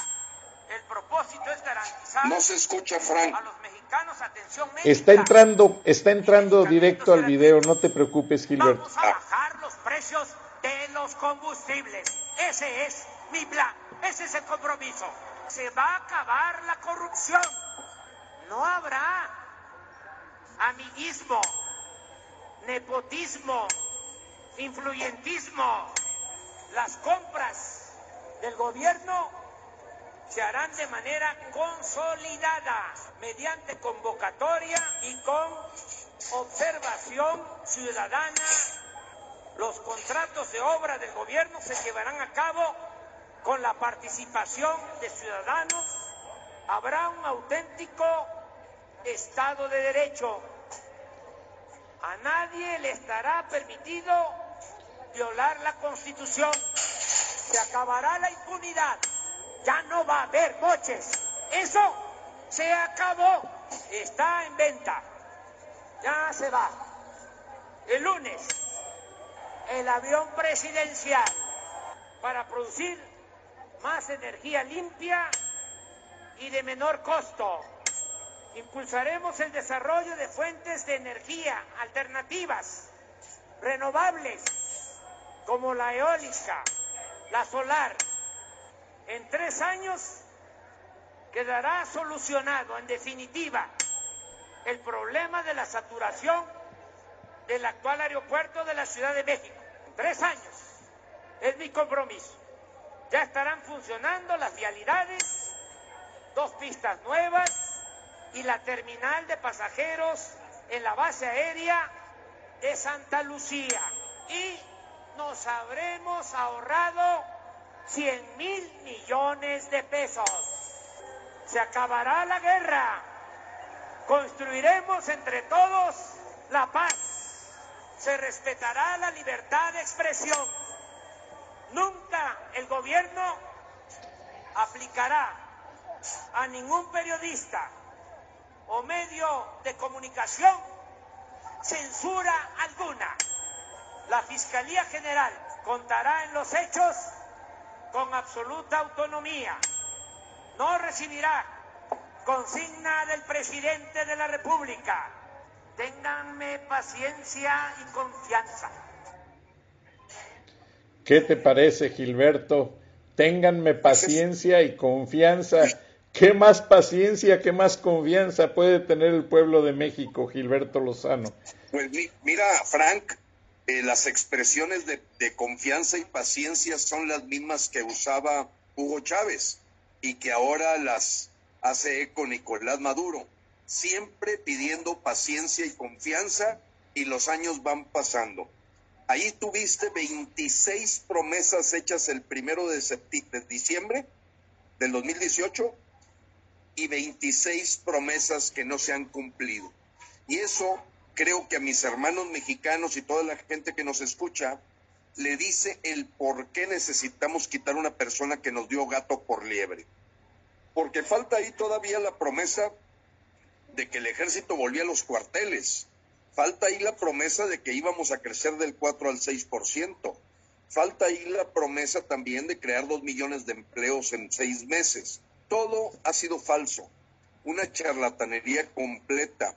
El propósito es garantizar no se escucha, Frank. a los mexicanos atención médica. Está entrando, está entrando directo al video, no te preocupes, Gilberto. Vamos a bajar los precios de los combustibles. Ese es mi plan, ese es el compromiso. Se va a acabar la corrupción. No habrá amiguismo, nepotismo, influyentismo las compras del gobierno se harán de manera consolidada mediante convocatoria y con observación ciudadana. Los contratos de obra del gobierno se llevarán a cabo con la participación de ciudadanos. Habrá un auténtico Estado de Derecho. A nadie le estará permitido violar la Constitución, se acabará la impunidad, ya no va a haber moches. Eso se acabó, está en venta, ya se va. El lunes, el avión presidencial para producir más energía limpia y de menor costo. Impulsaremos el desarrollo de fuentes de energía alternativas, renovables, como la eólica, la solar, en tres años quedará solucionado en definitiva el problema de la saturación del actual aeropuerto de la Ciudad de México. tres años. es mi compromiso. Ya estarán funcionando las vialidades, dos pistas nuevas y la terminal de pasajeros en la base aérea de Santa Lucía. Y nos habremos ahorrado 100 mil millones de pesos. Se acabará la guerra. Construiremos entre todos la paz. Se respetará la libertad de expresión. Nunca el gobierno aplicará a ningún periodista o medio de comunicación censura alguna. La Fiscalía General contará en los hechos con absoluta autonomía. No recibirá consigna del presidente de la República. Ténganme paciencia y confianza. ¿Qué te parece, Gilberto? Ténganme paciencia y confianza. ¿Qué más paciencia, qué más confianza puede tener el pueblo de México, Gilberto Lozano? Pues mira, Frank, eh, las expresiones de, confianza y paciencia son las mismas que usaba Hugo Chávez y que ahora las hace eco Nicolás Maduro, siempre pidiendo paciencia y confianza y los años van pasando. Ahí tuviste 26 promesas hechas el primero de, de diciembre del 2018 y 26 promesas que no se han cumplido. Y eso creo que a mis hermanos mexicanos y toda la gente que nos escucha le dice el por qué necesitamos quitar una persona que nos dio gato por liebre. Porque falta ahí todavía la promesa de que el ejército volvía a los cuarteles. Falta ahí la promesa de que íbamos a crecer del 4 al 6%. Falta ahí la promesa también de crear dos millones de empleos en seis meses. Todo ha sido falso, una charlatanería completa.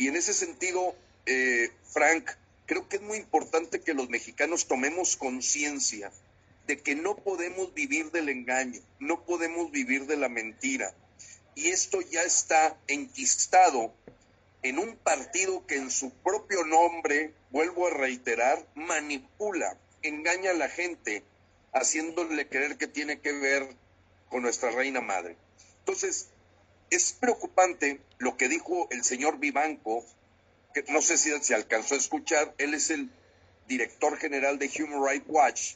Y en ese sentido, eh, Frank, creo que es muy importante que los mexicanos tomemos conciencia de que no podemos vivir del engaño, no podemos vivir de la mentira. Y esto ya está enquistado en un partido que en su propio nombre, vuelvo a reiterar, manipula, engaña a la gente, haciéndole creer que tiene que ver con nuestra reina madre. Entonces, es preocupante lo que dijo el señor Vivanco, que no sé si se alcanzó a escuchar, él es el director general de Human Rights Watch,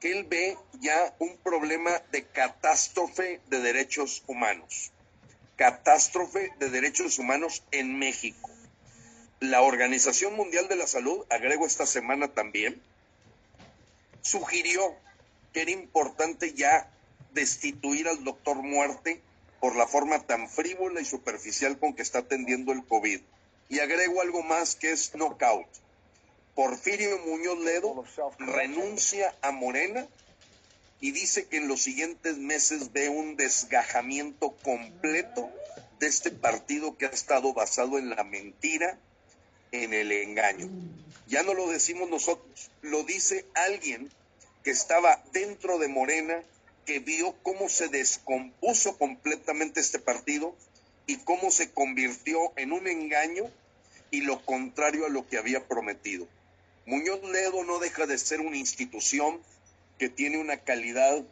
que él ve ya un problema de catástrofe de derechos humanos. Catástrofe de derechos humanos en México. La Organización Mundial de la Salud, agrego esta semana también, sugirió que era importante ya destituir al doctor Muerte por la forma tan frívola y superficial con que está atendiendo el COVID. Y agrego algo más que es knockout. Porfirio Muñoz Ledo renuncia a Morena y dice que en los siguientes meses ve un desgajamiento completo de este partido que ha estado basado en la mentira, en el engaño. Ya no lo decimos nosotros, lo dice alguien que estaba dentro de Morena que vio cómo se descompuso completamente este partido y cómo se convirtió en un engaño y lo contrario a lo que había prometido. Muñoz Ledo no deja de ser una institución que tiene una calidad,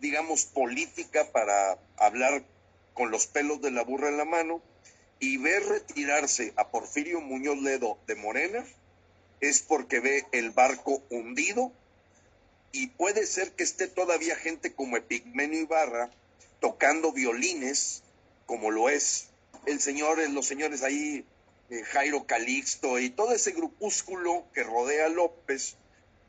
digamos, política para hablar con los pelos de la burra en la mano y ver retirarse a Porfirio Muñoz Ledo de Morena es porque ve el barco hundido y puede ser que esté todavía gente como Epigmenio Ibarra tocando violines, como lo es el señor, los señores ahí, eh, Jairo Calixto y todo ese grupúsculo que rodea a López,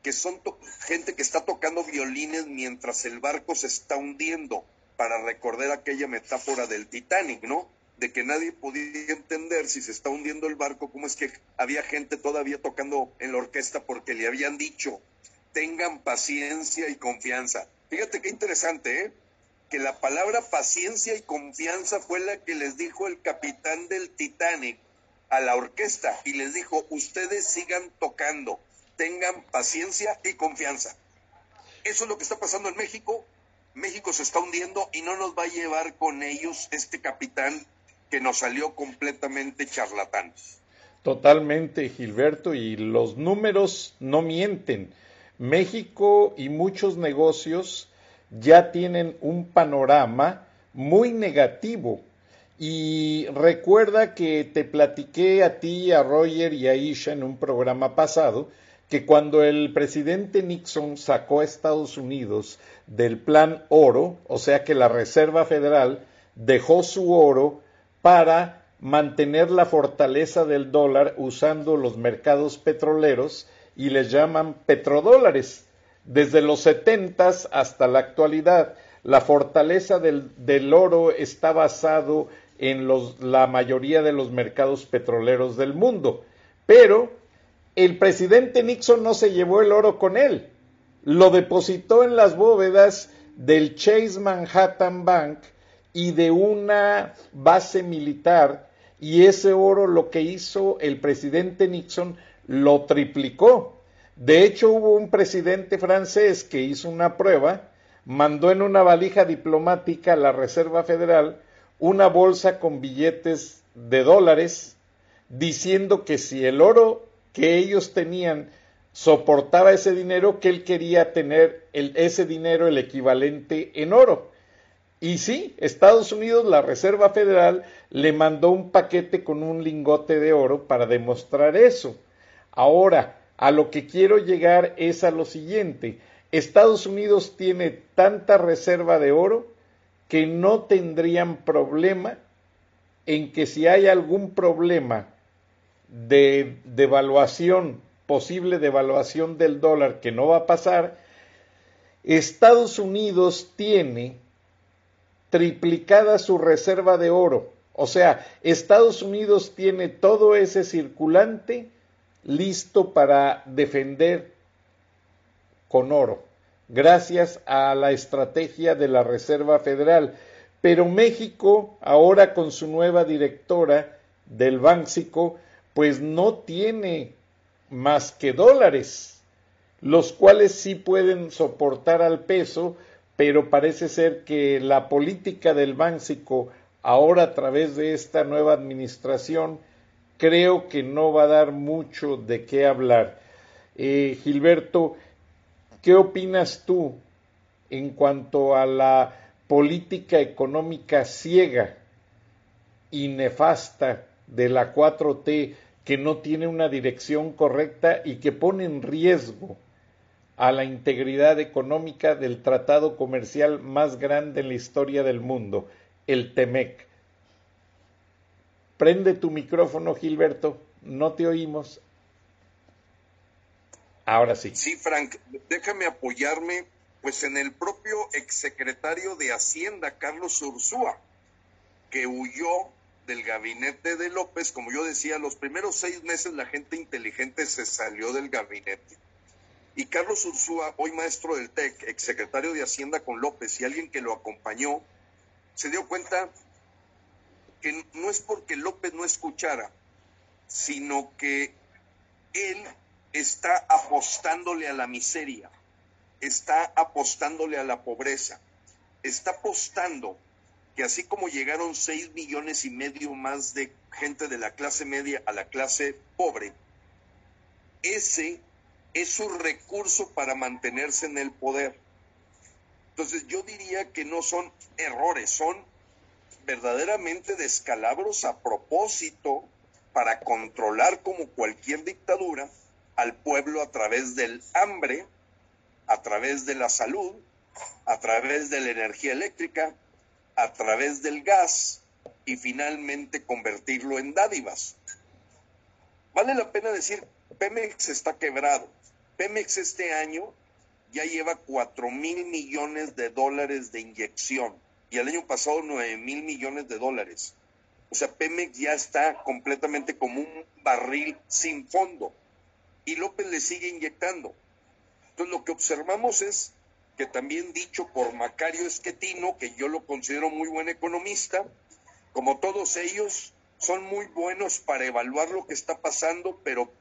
que son gente que está tocando violines mientras el barco se está hundiendo, para recordar aquella metáfora del Titanic, ¿no? De que nadie podía entender si se está hundiendo el barco, cómo es que había gente todavía tocando en la orquesta porque le habían dicho tengan paciencia y confianza. Fíjate qué interesante, ¿eh? Que la palabra paciencia y confianza fue la que les dijo el capitán del Titanic a la orquesta y les dijo, ustedes sigan tocando, tengan paciencia y confianza. Eso es lo que está pasando en México. México se está hundiendo y no nos va a llevar con ellos este capitán que nos salió completamente charlatán. Totalmente, Gilberto, y los números no mienten México y muchos negocios ya tienen un panorama muy negativo. Y recuerda que te platiqué a ti, a Roger y a Isha en un programa pasado que cuando el presidente Nixon sacó a Estados Unidos del plan oro, o sea que la Reserva Federal dejó su oro para mantener la fortaleza del dólar usando los mercados petroleros y les llaman petrodólares. Desde los setentas hasta la actualidad, la fortaleza del, del oro está basado en los, la mayoría de los mercados petroleros del mundo. Pero el presidente Nixon no se llevó el oro con él, lo depositó en las bóvedas del Chase Manhattan Bank y de una base militar y ese oro lo que hizo el presidente Nixon lo triplicó. De hecho, hubo un presidente francés que hizo una prueba, mandó en una valija diplomática a la Reserva Federal una bolsa con billetes de dólares, diciendo que si el oro que ellos tenían soportaba ese dinero, que él quería tener ese dinero el equivalente en oro. Y sí, Estados Unidos, la Reserva Federal, le mandó un paquete con un lingote de oro para demostrar eso. Ahora, a lo que quiero llegar es a lo siguiente. Estados Unidos tiene tanta reserva de oro que no tendrían problema en que si hay algún problema de devaluación, posible devaluación del dólar que no va a pasar, Estados Unidos tiene triplicada su reserva de oro. O sea, Estados Unidos tiene todo ese circulante listo para defender con oro, gracias a la estrategia de la Reserva Federal. Pero México, ahora con su nueva directora del Bánxico, pues no tiene más que dólares, los cuales sí pueden soportar al peso, pero parece ser que la política del Bánxico, ahora a través de esta nueva administración, creo que no va a dar mucho de qué hablar. Eh, Gilberto, ¿qué opinas tú en cuanto a la política económica ciega y nefasta de la 4T que no tiene una dirección correcta y que pone en riesgo a la integridad económica del tratado comercial más grande en la historia del mundo, el TEMEC? Prende tu micrófono, Gilberto. No te oímos. Ahora sí. Sí, Frank, déjame apoyarme pues en el propio exsecretario de Hacienda, Carlos Ursúa, que huyó del gabinete de López. Como yo decía, los primeros seis meses la gente inteligente se salió del gabinete. Y Carlos Ursúa, hoy maestro del TEC, exsecretario de Hacienda con López y alguien que lo acompañó, se dio cuenta que no es porque López no escuchara, sino que él está apostándole a la miseria, está apostándole a la pobreza, está apostando que así como llegaron seis millones y medio más de gente de la clase media a la clase pobre, ese es su recurso para mantenerse en el poder. Entonces yo diría que no son errores, son verdaderamente descalabros a propósito para controlar como cualquier dictadura al pueblo a través del hambre, a través de la salud, a través de la energía eléctrica, a través del gas y finalmente convertirlo en dádivas. Vale la pena decir, Pemex está quebrado. Pemex este año ya lleva cuatro mil millones de dólares de inyección y el año pasado 9 mil millones de dólares. O sea, Pemex ya está completamente como un barril sin fondo y López le sigue inyectando. Entonces lo que observamos es que también dicho por Macario Esquetino, que yo lo considero muy buen economista, como todos ellos, son muy buenos para evaluar lo que está pasando, pero...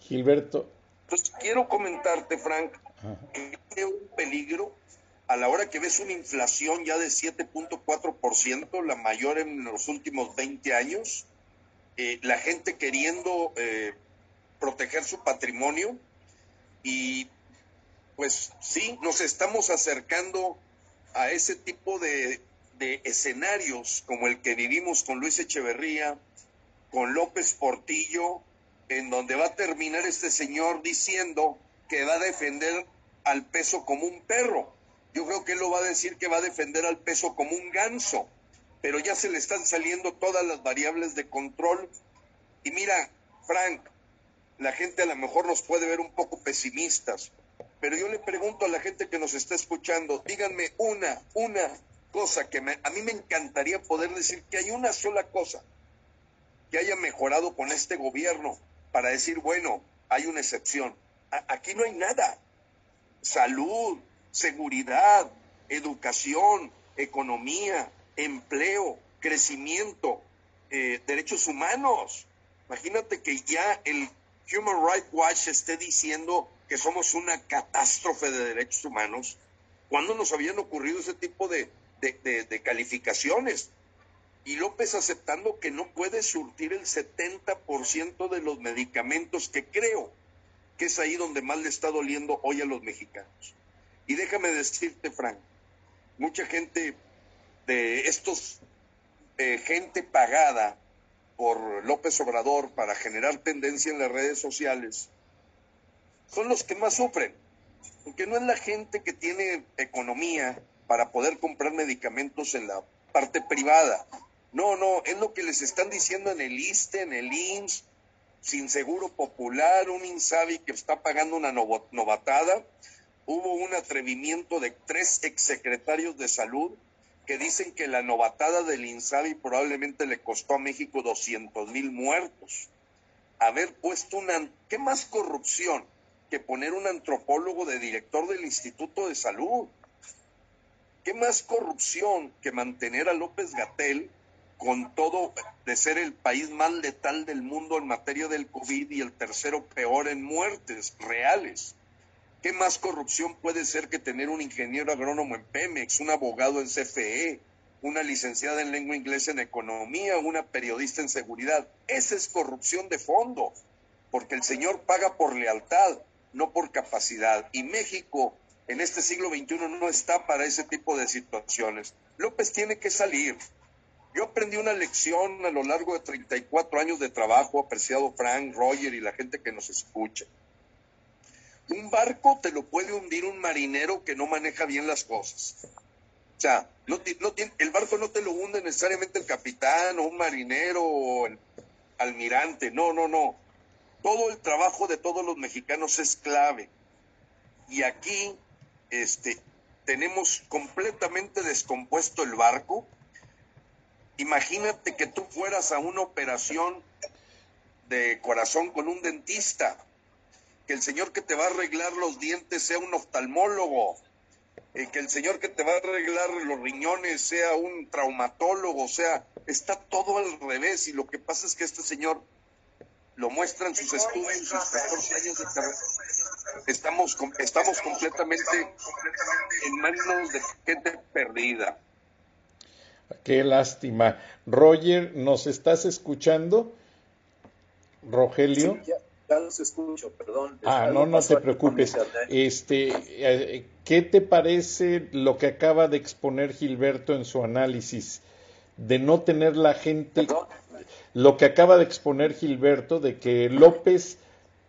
Gilberto. Entonces quiero comentarte, Frank, que hay un peligro a la hora que ves una inflación ya de 7.4%, la mayor en los últimos 20 años, eh, la gente queriendo eh, proteger su patrimonio y pues sí, nos estamos acercando a ese tipo de, de escenarios como el que vivimos con Luis Echeverría, con López Portillo, en donde va a terminar este señor diciendo que va a defender al peso como un perro. Yo creo que él lo va a decir que va a defender al peso como un ganso, pero ya se le están saliendo todas las variables de control. Y mira, Frank, la gente a lo mejor nos puede ver un poco pesimistas, pero yo le pregunto a la gente que nos está escuchando, díganme una, una cosa que a mí me encantaría poder decir que hay una sola cosa que haya mejorado con este gobierno para decir, bueno, hay una excepción. aquí no hay nada. Salud, seguridad, educación, economía, empleo, crecimiento, eh, derechos humanos. Imagínate que ya el Human Rights Watch esté diciendo que somos una catástrofe de derechos humanos. ¿Cuándo nos habían ocurrido ese tipo de, de calificaciones? Y López aceptando que no puede surtir el 70% de los medicamentos que creo que es ahí donde más le está doliendo hoy a los mexicanos. Y déjame decirte, Frank, mucha gente de estos, eh, gente pagada por López Obrador para generar tendencia en las redes sociales, son los que más sufren, porque no es la gente que tiene economía para poder comprar medicamentos en la parte privada. No, no, es lo que les están diciendo en el ISTE, en el IMSS, sin seguro popular, un INSABI que está pagando una novatada. Hubo un atrevimiento de tres exsecretarios de salud que dicen que la novatada del INSABI probablemente le costó a México 200 mil muertos. Haber puesto una... ¿Qué más corrupción que poner un antropólogo de director del Instituto de Salud? ¿Qué más corrupción que mantener a López Gatel con todo de ser el país más letal del mundo en materia del COVID y el tercero peor en muertes reales. ¿Qué más corrupción puede ser que tener un ingeniero agrónomo en Pemex, un abogado en CFE, una licenciada en lengua inglesa en economía, una periodista en seguridad? Esa es corrupción de fondo, porque el señor paga por lealtad, no por capacidad. Y México en este siglo XXI no está para ese tipo de situaciones. López tiene que salir, yo aprendí una lección a lo largo de 34 años de trabajo, apreciado Frank, Roger y la gente que nos escucha. Un barco te lo puede hundir un marinero que no maneja bien las cosas. O sea, no, el barco no te lo hunde necesariamente el capitán o un marinero o el almirante. No, no, no. Todo el trabajo de todos los mexicanos es clave. Y aquí este, tenemos completamente descompuesto el barco Imagínate que tú fueras a una operación de corazón con un dentista, que el señor que te va a arreglar los dientes sea un oftalmólogo, eh, que el señor que te va a arreglar los riñones sea un traumatólogo, o sea, está todo al revés y lo que pasa es que este señor lo muestra en sus estudios, sus 14 años de carrera. Estamos, estamos completamente en manos de gente perdida. Qué lástima. Roger, ¿nos estás escuchando? Rogelio. ya, los escucho, perdón. Ah, no, no te preocupes. Este, eh, ¿qué te parece lo que acaba de exponer Gilberto en su análisis de no tener la gente lo que acaba de exponer Gilberto de que López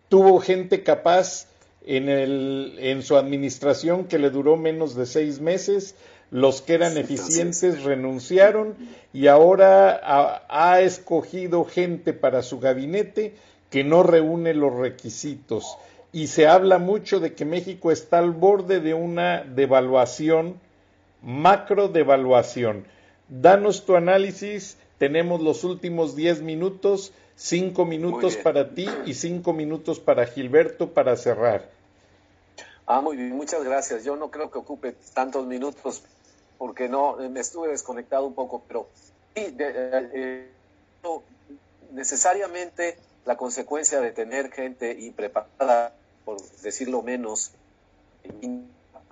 tuvo gente capaz en, el, en su administración que le duró menos de seis meses, los que eran eficientes renunciaron y ahora ha, escogido gente para su gabinete que no reúne los requisitos. Y se habla mucho de que México está al borde de una devaluación, macro devaluación. Danos tu análisis, tenemos los últimos diez minutos, cinco minutos para ti y cinco minutos para Gilberto para cerrar. Ah, muy bien, muchas gracias. Yo no creo que ocupe tantos minutos porque no me estuve desconectado un poco, pero sí, eh, eh, necesariamente la consecuencia de tener gente impreparada, por decirlo menos,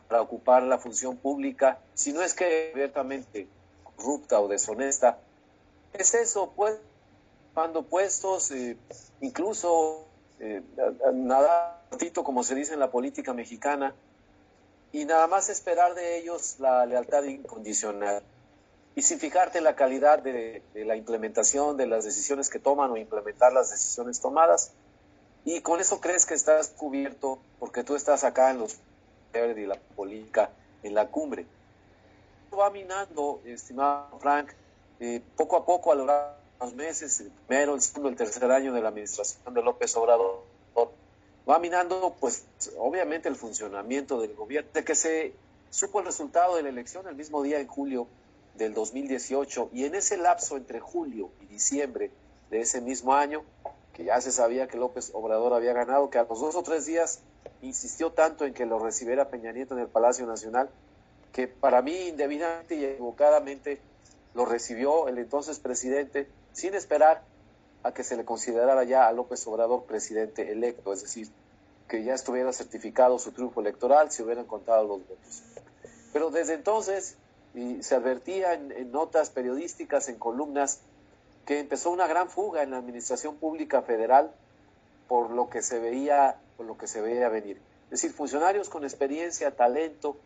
para ocupar la función pública, si no es que abiertamente corrupta o deshonesta, es eso, pues, cuando puestos, eh, incluso eh, nada como se dice en la política mexicana, y nada más esperar de ellos la lealtad incondicional y sin fijarte la calidad de, la implementación de las decisiones que toman o implementar las decisiones tomadas. Y con eso crees que estás cubierto porque tú estás acá en los y la política en la cumbre. Va minando, estimado Frank, eh, poco a poco a lo largo de los meses, el primero, el segundo, el tercer año de la administración de López Obrador, va minando, pues, obviamente el funcionamiento del gobierno. De que se supo el resultado de la elección el mismo día en julio del 2018 y en ese lapso entre julio y diciembre de ese mismo año, que ya se sabía que López Obrador había ganado, que a los dos o tres días insistió tanto en que lo recibiera Peña Nieto en el Palacio Nacional, que para mí indebidamente y equivocadamente lo recibió el entonces presidente sin esperar a que se le considerara ya a López Obrador presidente electo, es decir, que ya estuviera certificado su triunfo electoral, si hubieran contado los votos. Pero desde entonces y se advertía en, notas periodísticas, en columnas, que empezó una gran fuga en la administración pública federal por lo que se veía, por lo que se veía venir. Es decir, funcionarios con experiencia, talento,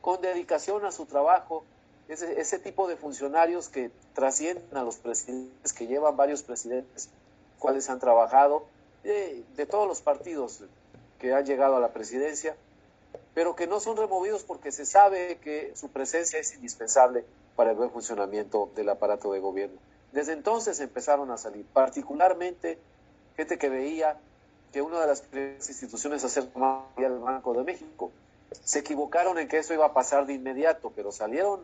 con dedicación a su trabajo, ese, ese tipo de funcionarios que trascienden a los presidentes, que llevan varios presidentes, cuales han trabajado, de, de todos los partidos que han llegado a la presidencia, pero que no son removidos porque se sabe que su presencia es indispensable para el buen funcionamiento del aparato de gobierno. Desde entonces empezaron a salir, particularmente gente que veía que una de las primeras instituciones a ser tomada era el Banco de México. Se equivocaron en que eso iba a pasar de inmediato, pero salieron,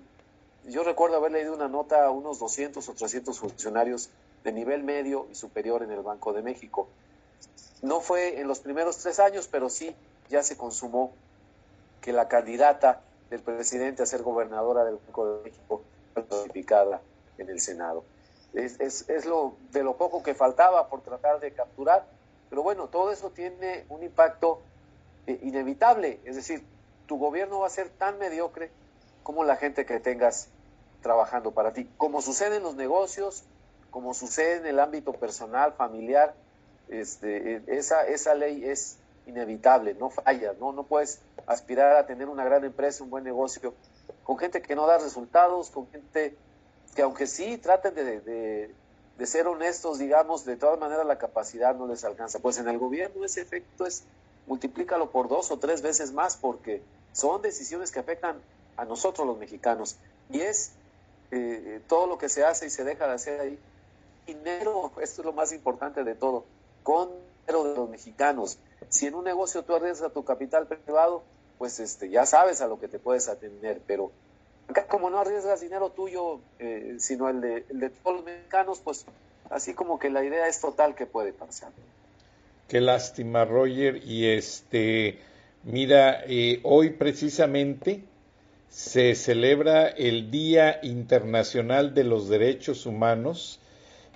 yo recuerdo haber leído una nota a unos 200 o 300 funcionarios de nivel medio y superior en el Banco de México. No fue en los primeros tres años, pero sí ya se consumó que la candidata del presidente a ser gobernadora del Banco de México fue notificada en el Senado. Es, es, lo de lo poco que faltaba por tratar de capturar, pero bueno, todo eso tiene un impacto eh, inevitable, es decir, tu gobierno va a ser tan mediocre como la gente que tengas trabajando para ti. Como sucede en los negocios, como sucede en el ámbito personal, familiar, este, eh, esa, esa ley es inevitable, no falla, ¿no? No puedes aspirar a tener una gran empresa, un buen negocio, con gente que no da resultados, con gente que aunque sí traten de, de, ser honestos, digamos, de todas maneras la capacidad no les alcanza. Pues en el gobierno ese efecto es, multiplícalo por dos o tres veces más, porque son decisiones que afectan a nosotros los mexicanos. Y es eh, todo lo que se hace y se deja de hacer ahí. Dinero, esto es lo más importante de todo, con de los mexicanos. Si en un negocio tú arriesgas tu capital privado, pues este, ya sabes a lo que te puedes atender, pero acá como no arriesgas dinero tuyo, eh, sino el de, el de todos los mexicanos, pues así como que la idea es total que puede pasar. Qué lástima, Roger. Y este, mira, eh, hoy precisamente se celebra el Día Internacional de los Derechos Humanos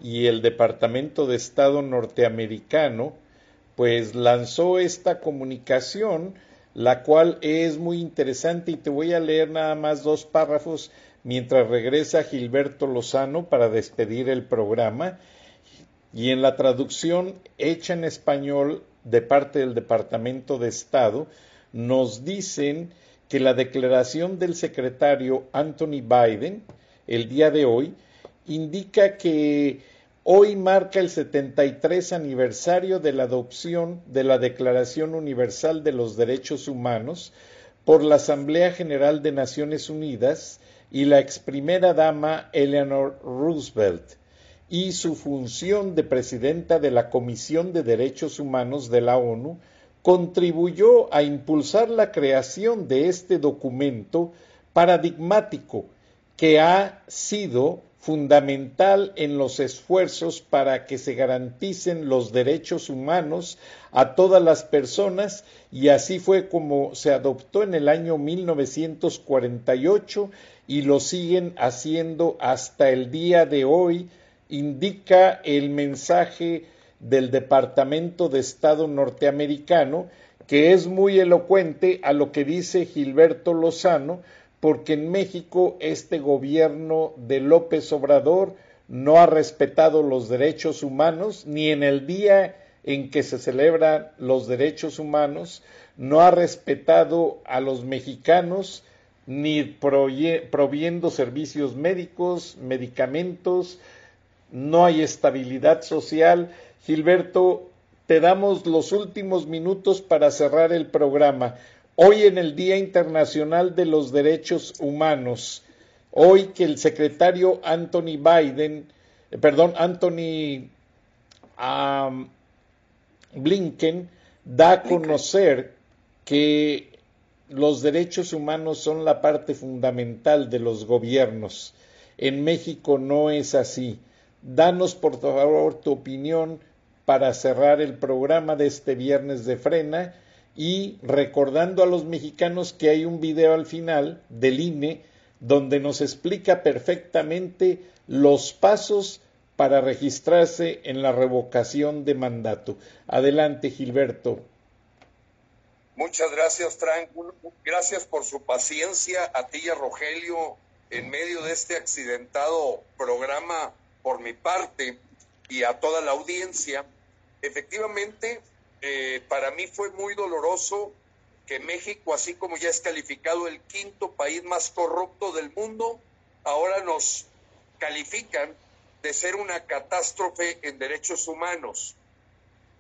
y el Departamento de Estado norteamericano pues lanzó esta comunicación, la cual es muy interesante y te voy a leer nada más dos párrafos mientras regresa Gilberto Lozano para despedir el programa. Y en la traducción hecha en español de parte del Departamento de Estado, nos dicen que la declaración del secretario Anthony Biden el día de hoy indica que Hoy marca el 73 aniversario de la adopción de la Declaración Universal de los Derechos Humanos por la Asamblea General de Naciones Unidas y la ex primera dama Eleanor Roosevelt y su función de presidenta de la Comisión de Derechos Humanos de la ONU contribuyó a impulsar la creación de este documento paradigmático que ha sido fundamental en los esfuerzos para que se garanticen los derechos humanos a todas las personas y así fue como se adoptó en el año 1948 y lo siguen haciendo hasta el día de hoy, indica el mensaje del Departamento de Estado norteamericano, que es muy elocuente a lo que dice Gilberto Lozano, porque en México este gobierno de López Obrador no ha respetado los derechos humanos ni en el día en que se celebran los derechos humanos, no ha respetado a los mexicanos ni proviendo servicios médicos, medicamentos, no hay estabilidad social. Gilberto, te damos los últimos minutos para cerrar el programa. Hoy en el Día Internacional de los Derechos Humanos, hoy que el secretario Anthony Biden, eh, perdón, Anthony Blinken da a conocer que los derechos humanos son la parte fundamental de los gobiernos. En México no es así. Danos por favor tu opinión para cerrar el programa de este viernes de frena y recordando a los mexicanos que hay un video al final del INE donde nos explica perfectamente los pasos para registrarse en la revocación de mandato. Adelante, Gilberto. Muchas gracias, Frank. Gracias por su paciencia a ti y a Rogelio en medio de este accidentado programa por mi parte y a toda la audiencia. Efectivamente, eh, para mí fue muy doloroso que México, así como ya es calificado el quinto país más corrupto del mundo, ahora nos califican de ser una catástrofe en derechos humanos.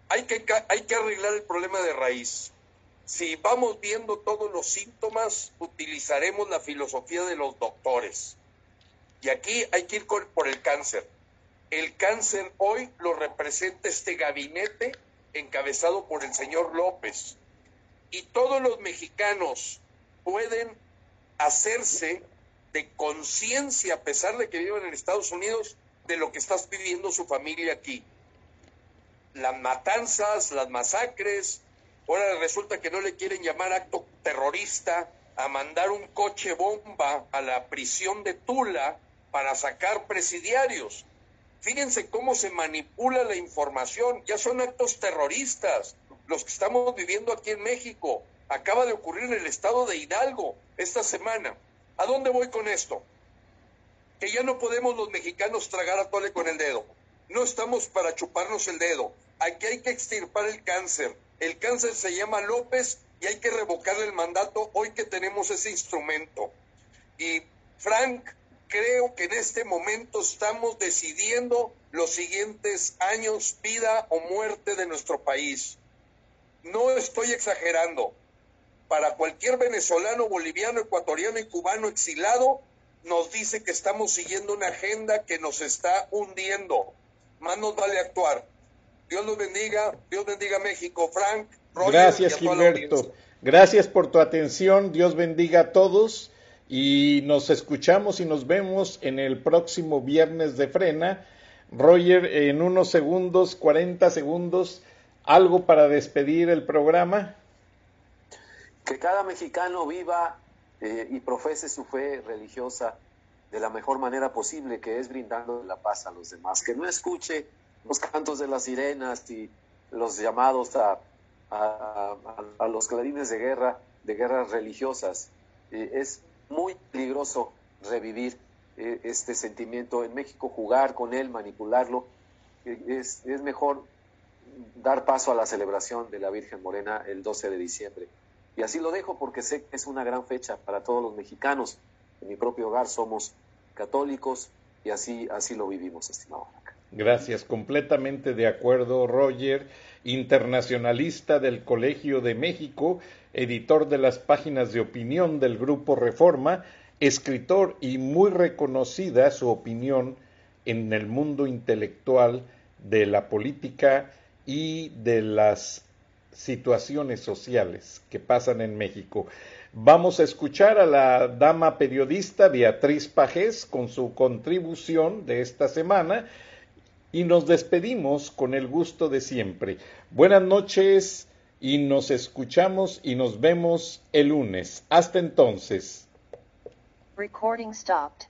Hay que, hay que arreglar el problema de raíz. Si vamos viendo todos los síntomas, utilizaremos la filosofía de los doctores. Y aquí hay que ir por el cáncer. El cáncer hoy lo representa este gabinete encabezado por el señor López. Y todos los mexicanos pueden hacerse de conciencia, a pesar de que viven en Estados Unidos, de lo que está viviendo su familia aquí. Las matanzas, las masacres, Ahora resulta que no le quieren llamar acto terrorista a mandar un coche bomba a la prisión de Tula para sacar presidiarios. Fíjense cómo se manipula la información. Ya son actos terroristas los que estamos viviendo aquí en México. Acaba de ocurrir en el estado de Hidalgo esta semana. ¿A dónde voy con esto? Que ya no podemos los mexicanos tragar a tole con el dedo. No estamos para chuparnos el dedo. Aquí hay que extirpar el cáncer el cáncer se llama López y hay que revocarle el mandato hoy que tenemos ese instrumento. Y Frank, creo que en este momento estamos decidiendo los siguientes años, vida o muerte de nuestro país. No estoy exagerando. Para cualquier venezolano, boliviano, ecuatoriano y cubano exilado, nos dice que estamos siguiendo una agenda que nos está hundiendo. Más nos vale actuar. Dios los bendiga, Dios bendiga México. Frank, Gracias, Gilberto. Gracias por tu atención. Dios bendiga a todos. Y nos escuchamos y nos vemos en el próximo viernes de frena. Roger, en unos segundos, 40 segundos, algo para despedir el programa. Que cada mexicano viva eh, y profese su fe religiosa de la mejor manera posible, que es brindando la paz a los demás. Que no escuche los cantos de las sirenas y los llamados a, a, los clarines de guerra, de guerras religiosas. Eh, es muy peligroso revivir eh, este sentimiento en México, jugar con él, manipularlo. Eh, es, es mejor dar paso a la celebración de la Virgen Morena el 12 de diciembre. Y así lo dejo porque sé que es una gran fecha para todos los mexicanos. En mi propio hogar somos católicos y así, así lo vivimos, estimado. Gracias, completamente de acuerdo, Roger, internacionalista del Colegio de México, editor de las páginas de opinión del Grupo Reforma, escritor y muy reconocida su opinión en el mundo intelectual de la política y de las situaciones sociales que pasan en México. Vamos a escuchar a la dama periodista Beatriz Pajés con su contribución de esta semana y nos despedimos con el gusto de siempre. Buenas noches y nos escuchamos y nos vemos el lunes. Hasta entonces. Recording stopped.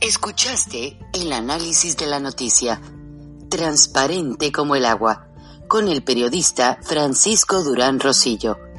Escuchaste el análisis de la noticia, transparente como el agua, con el periodista Francisco Durán Rosillo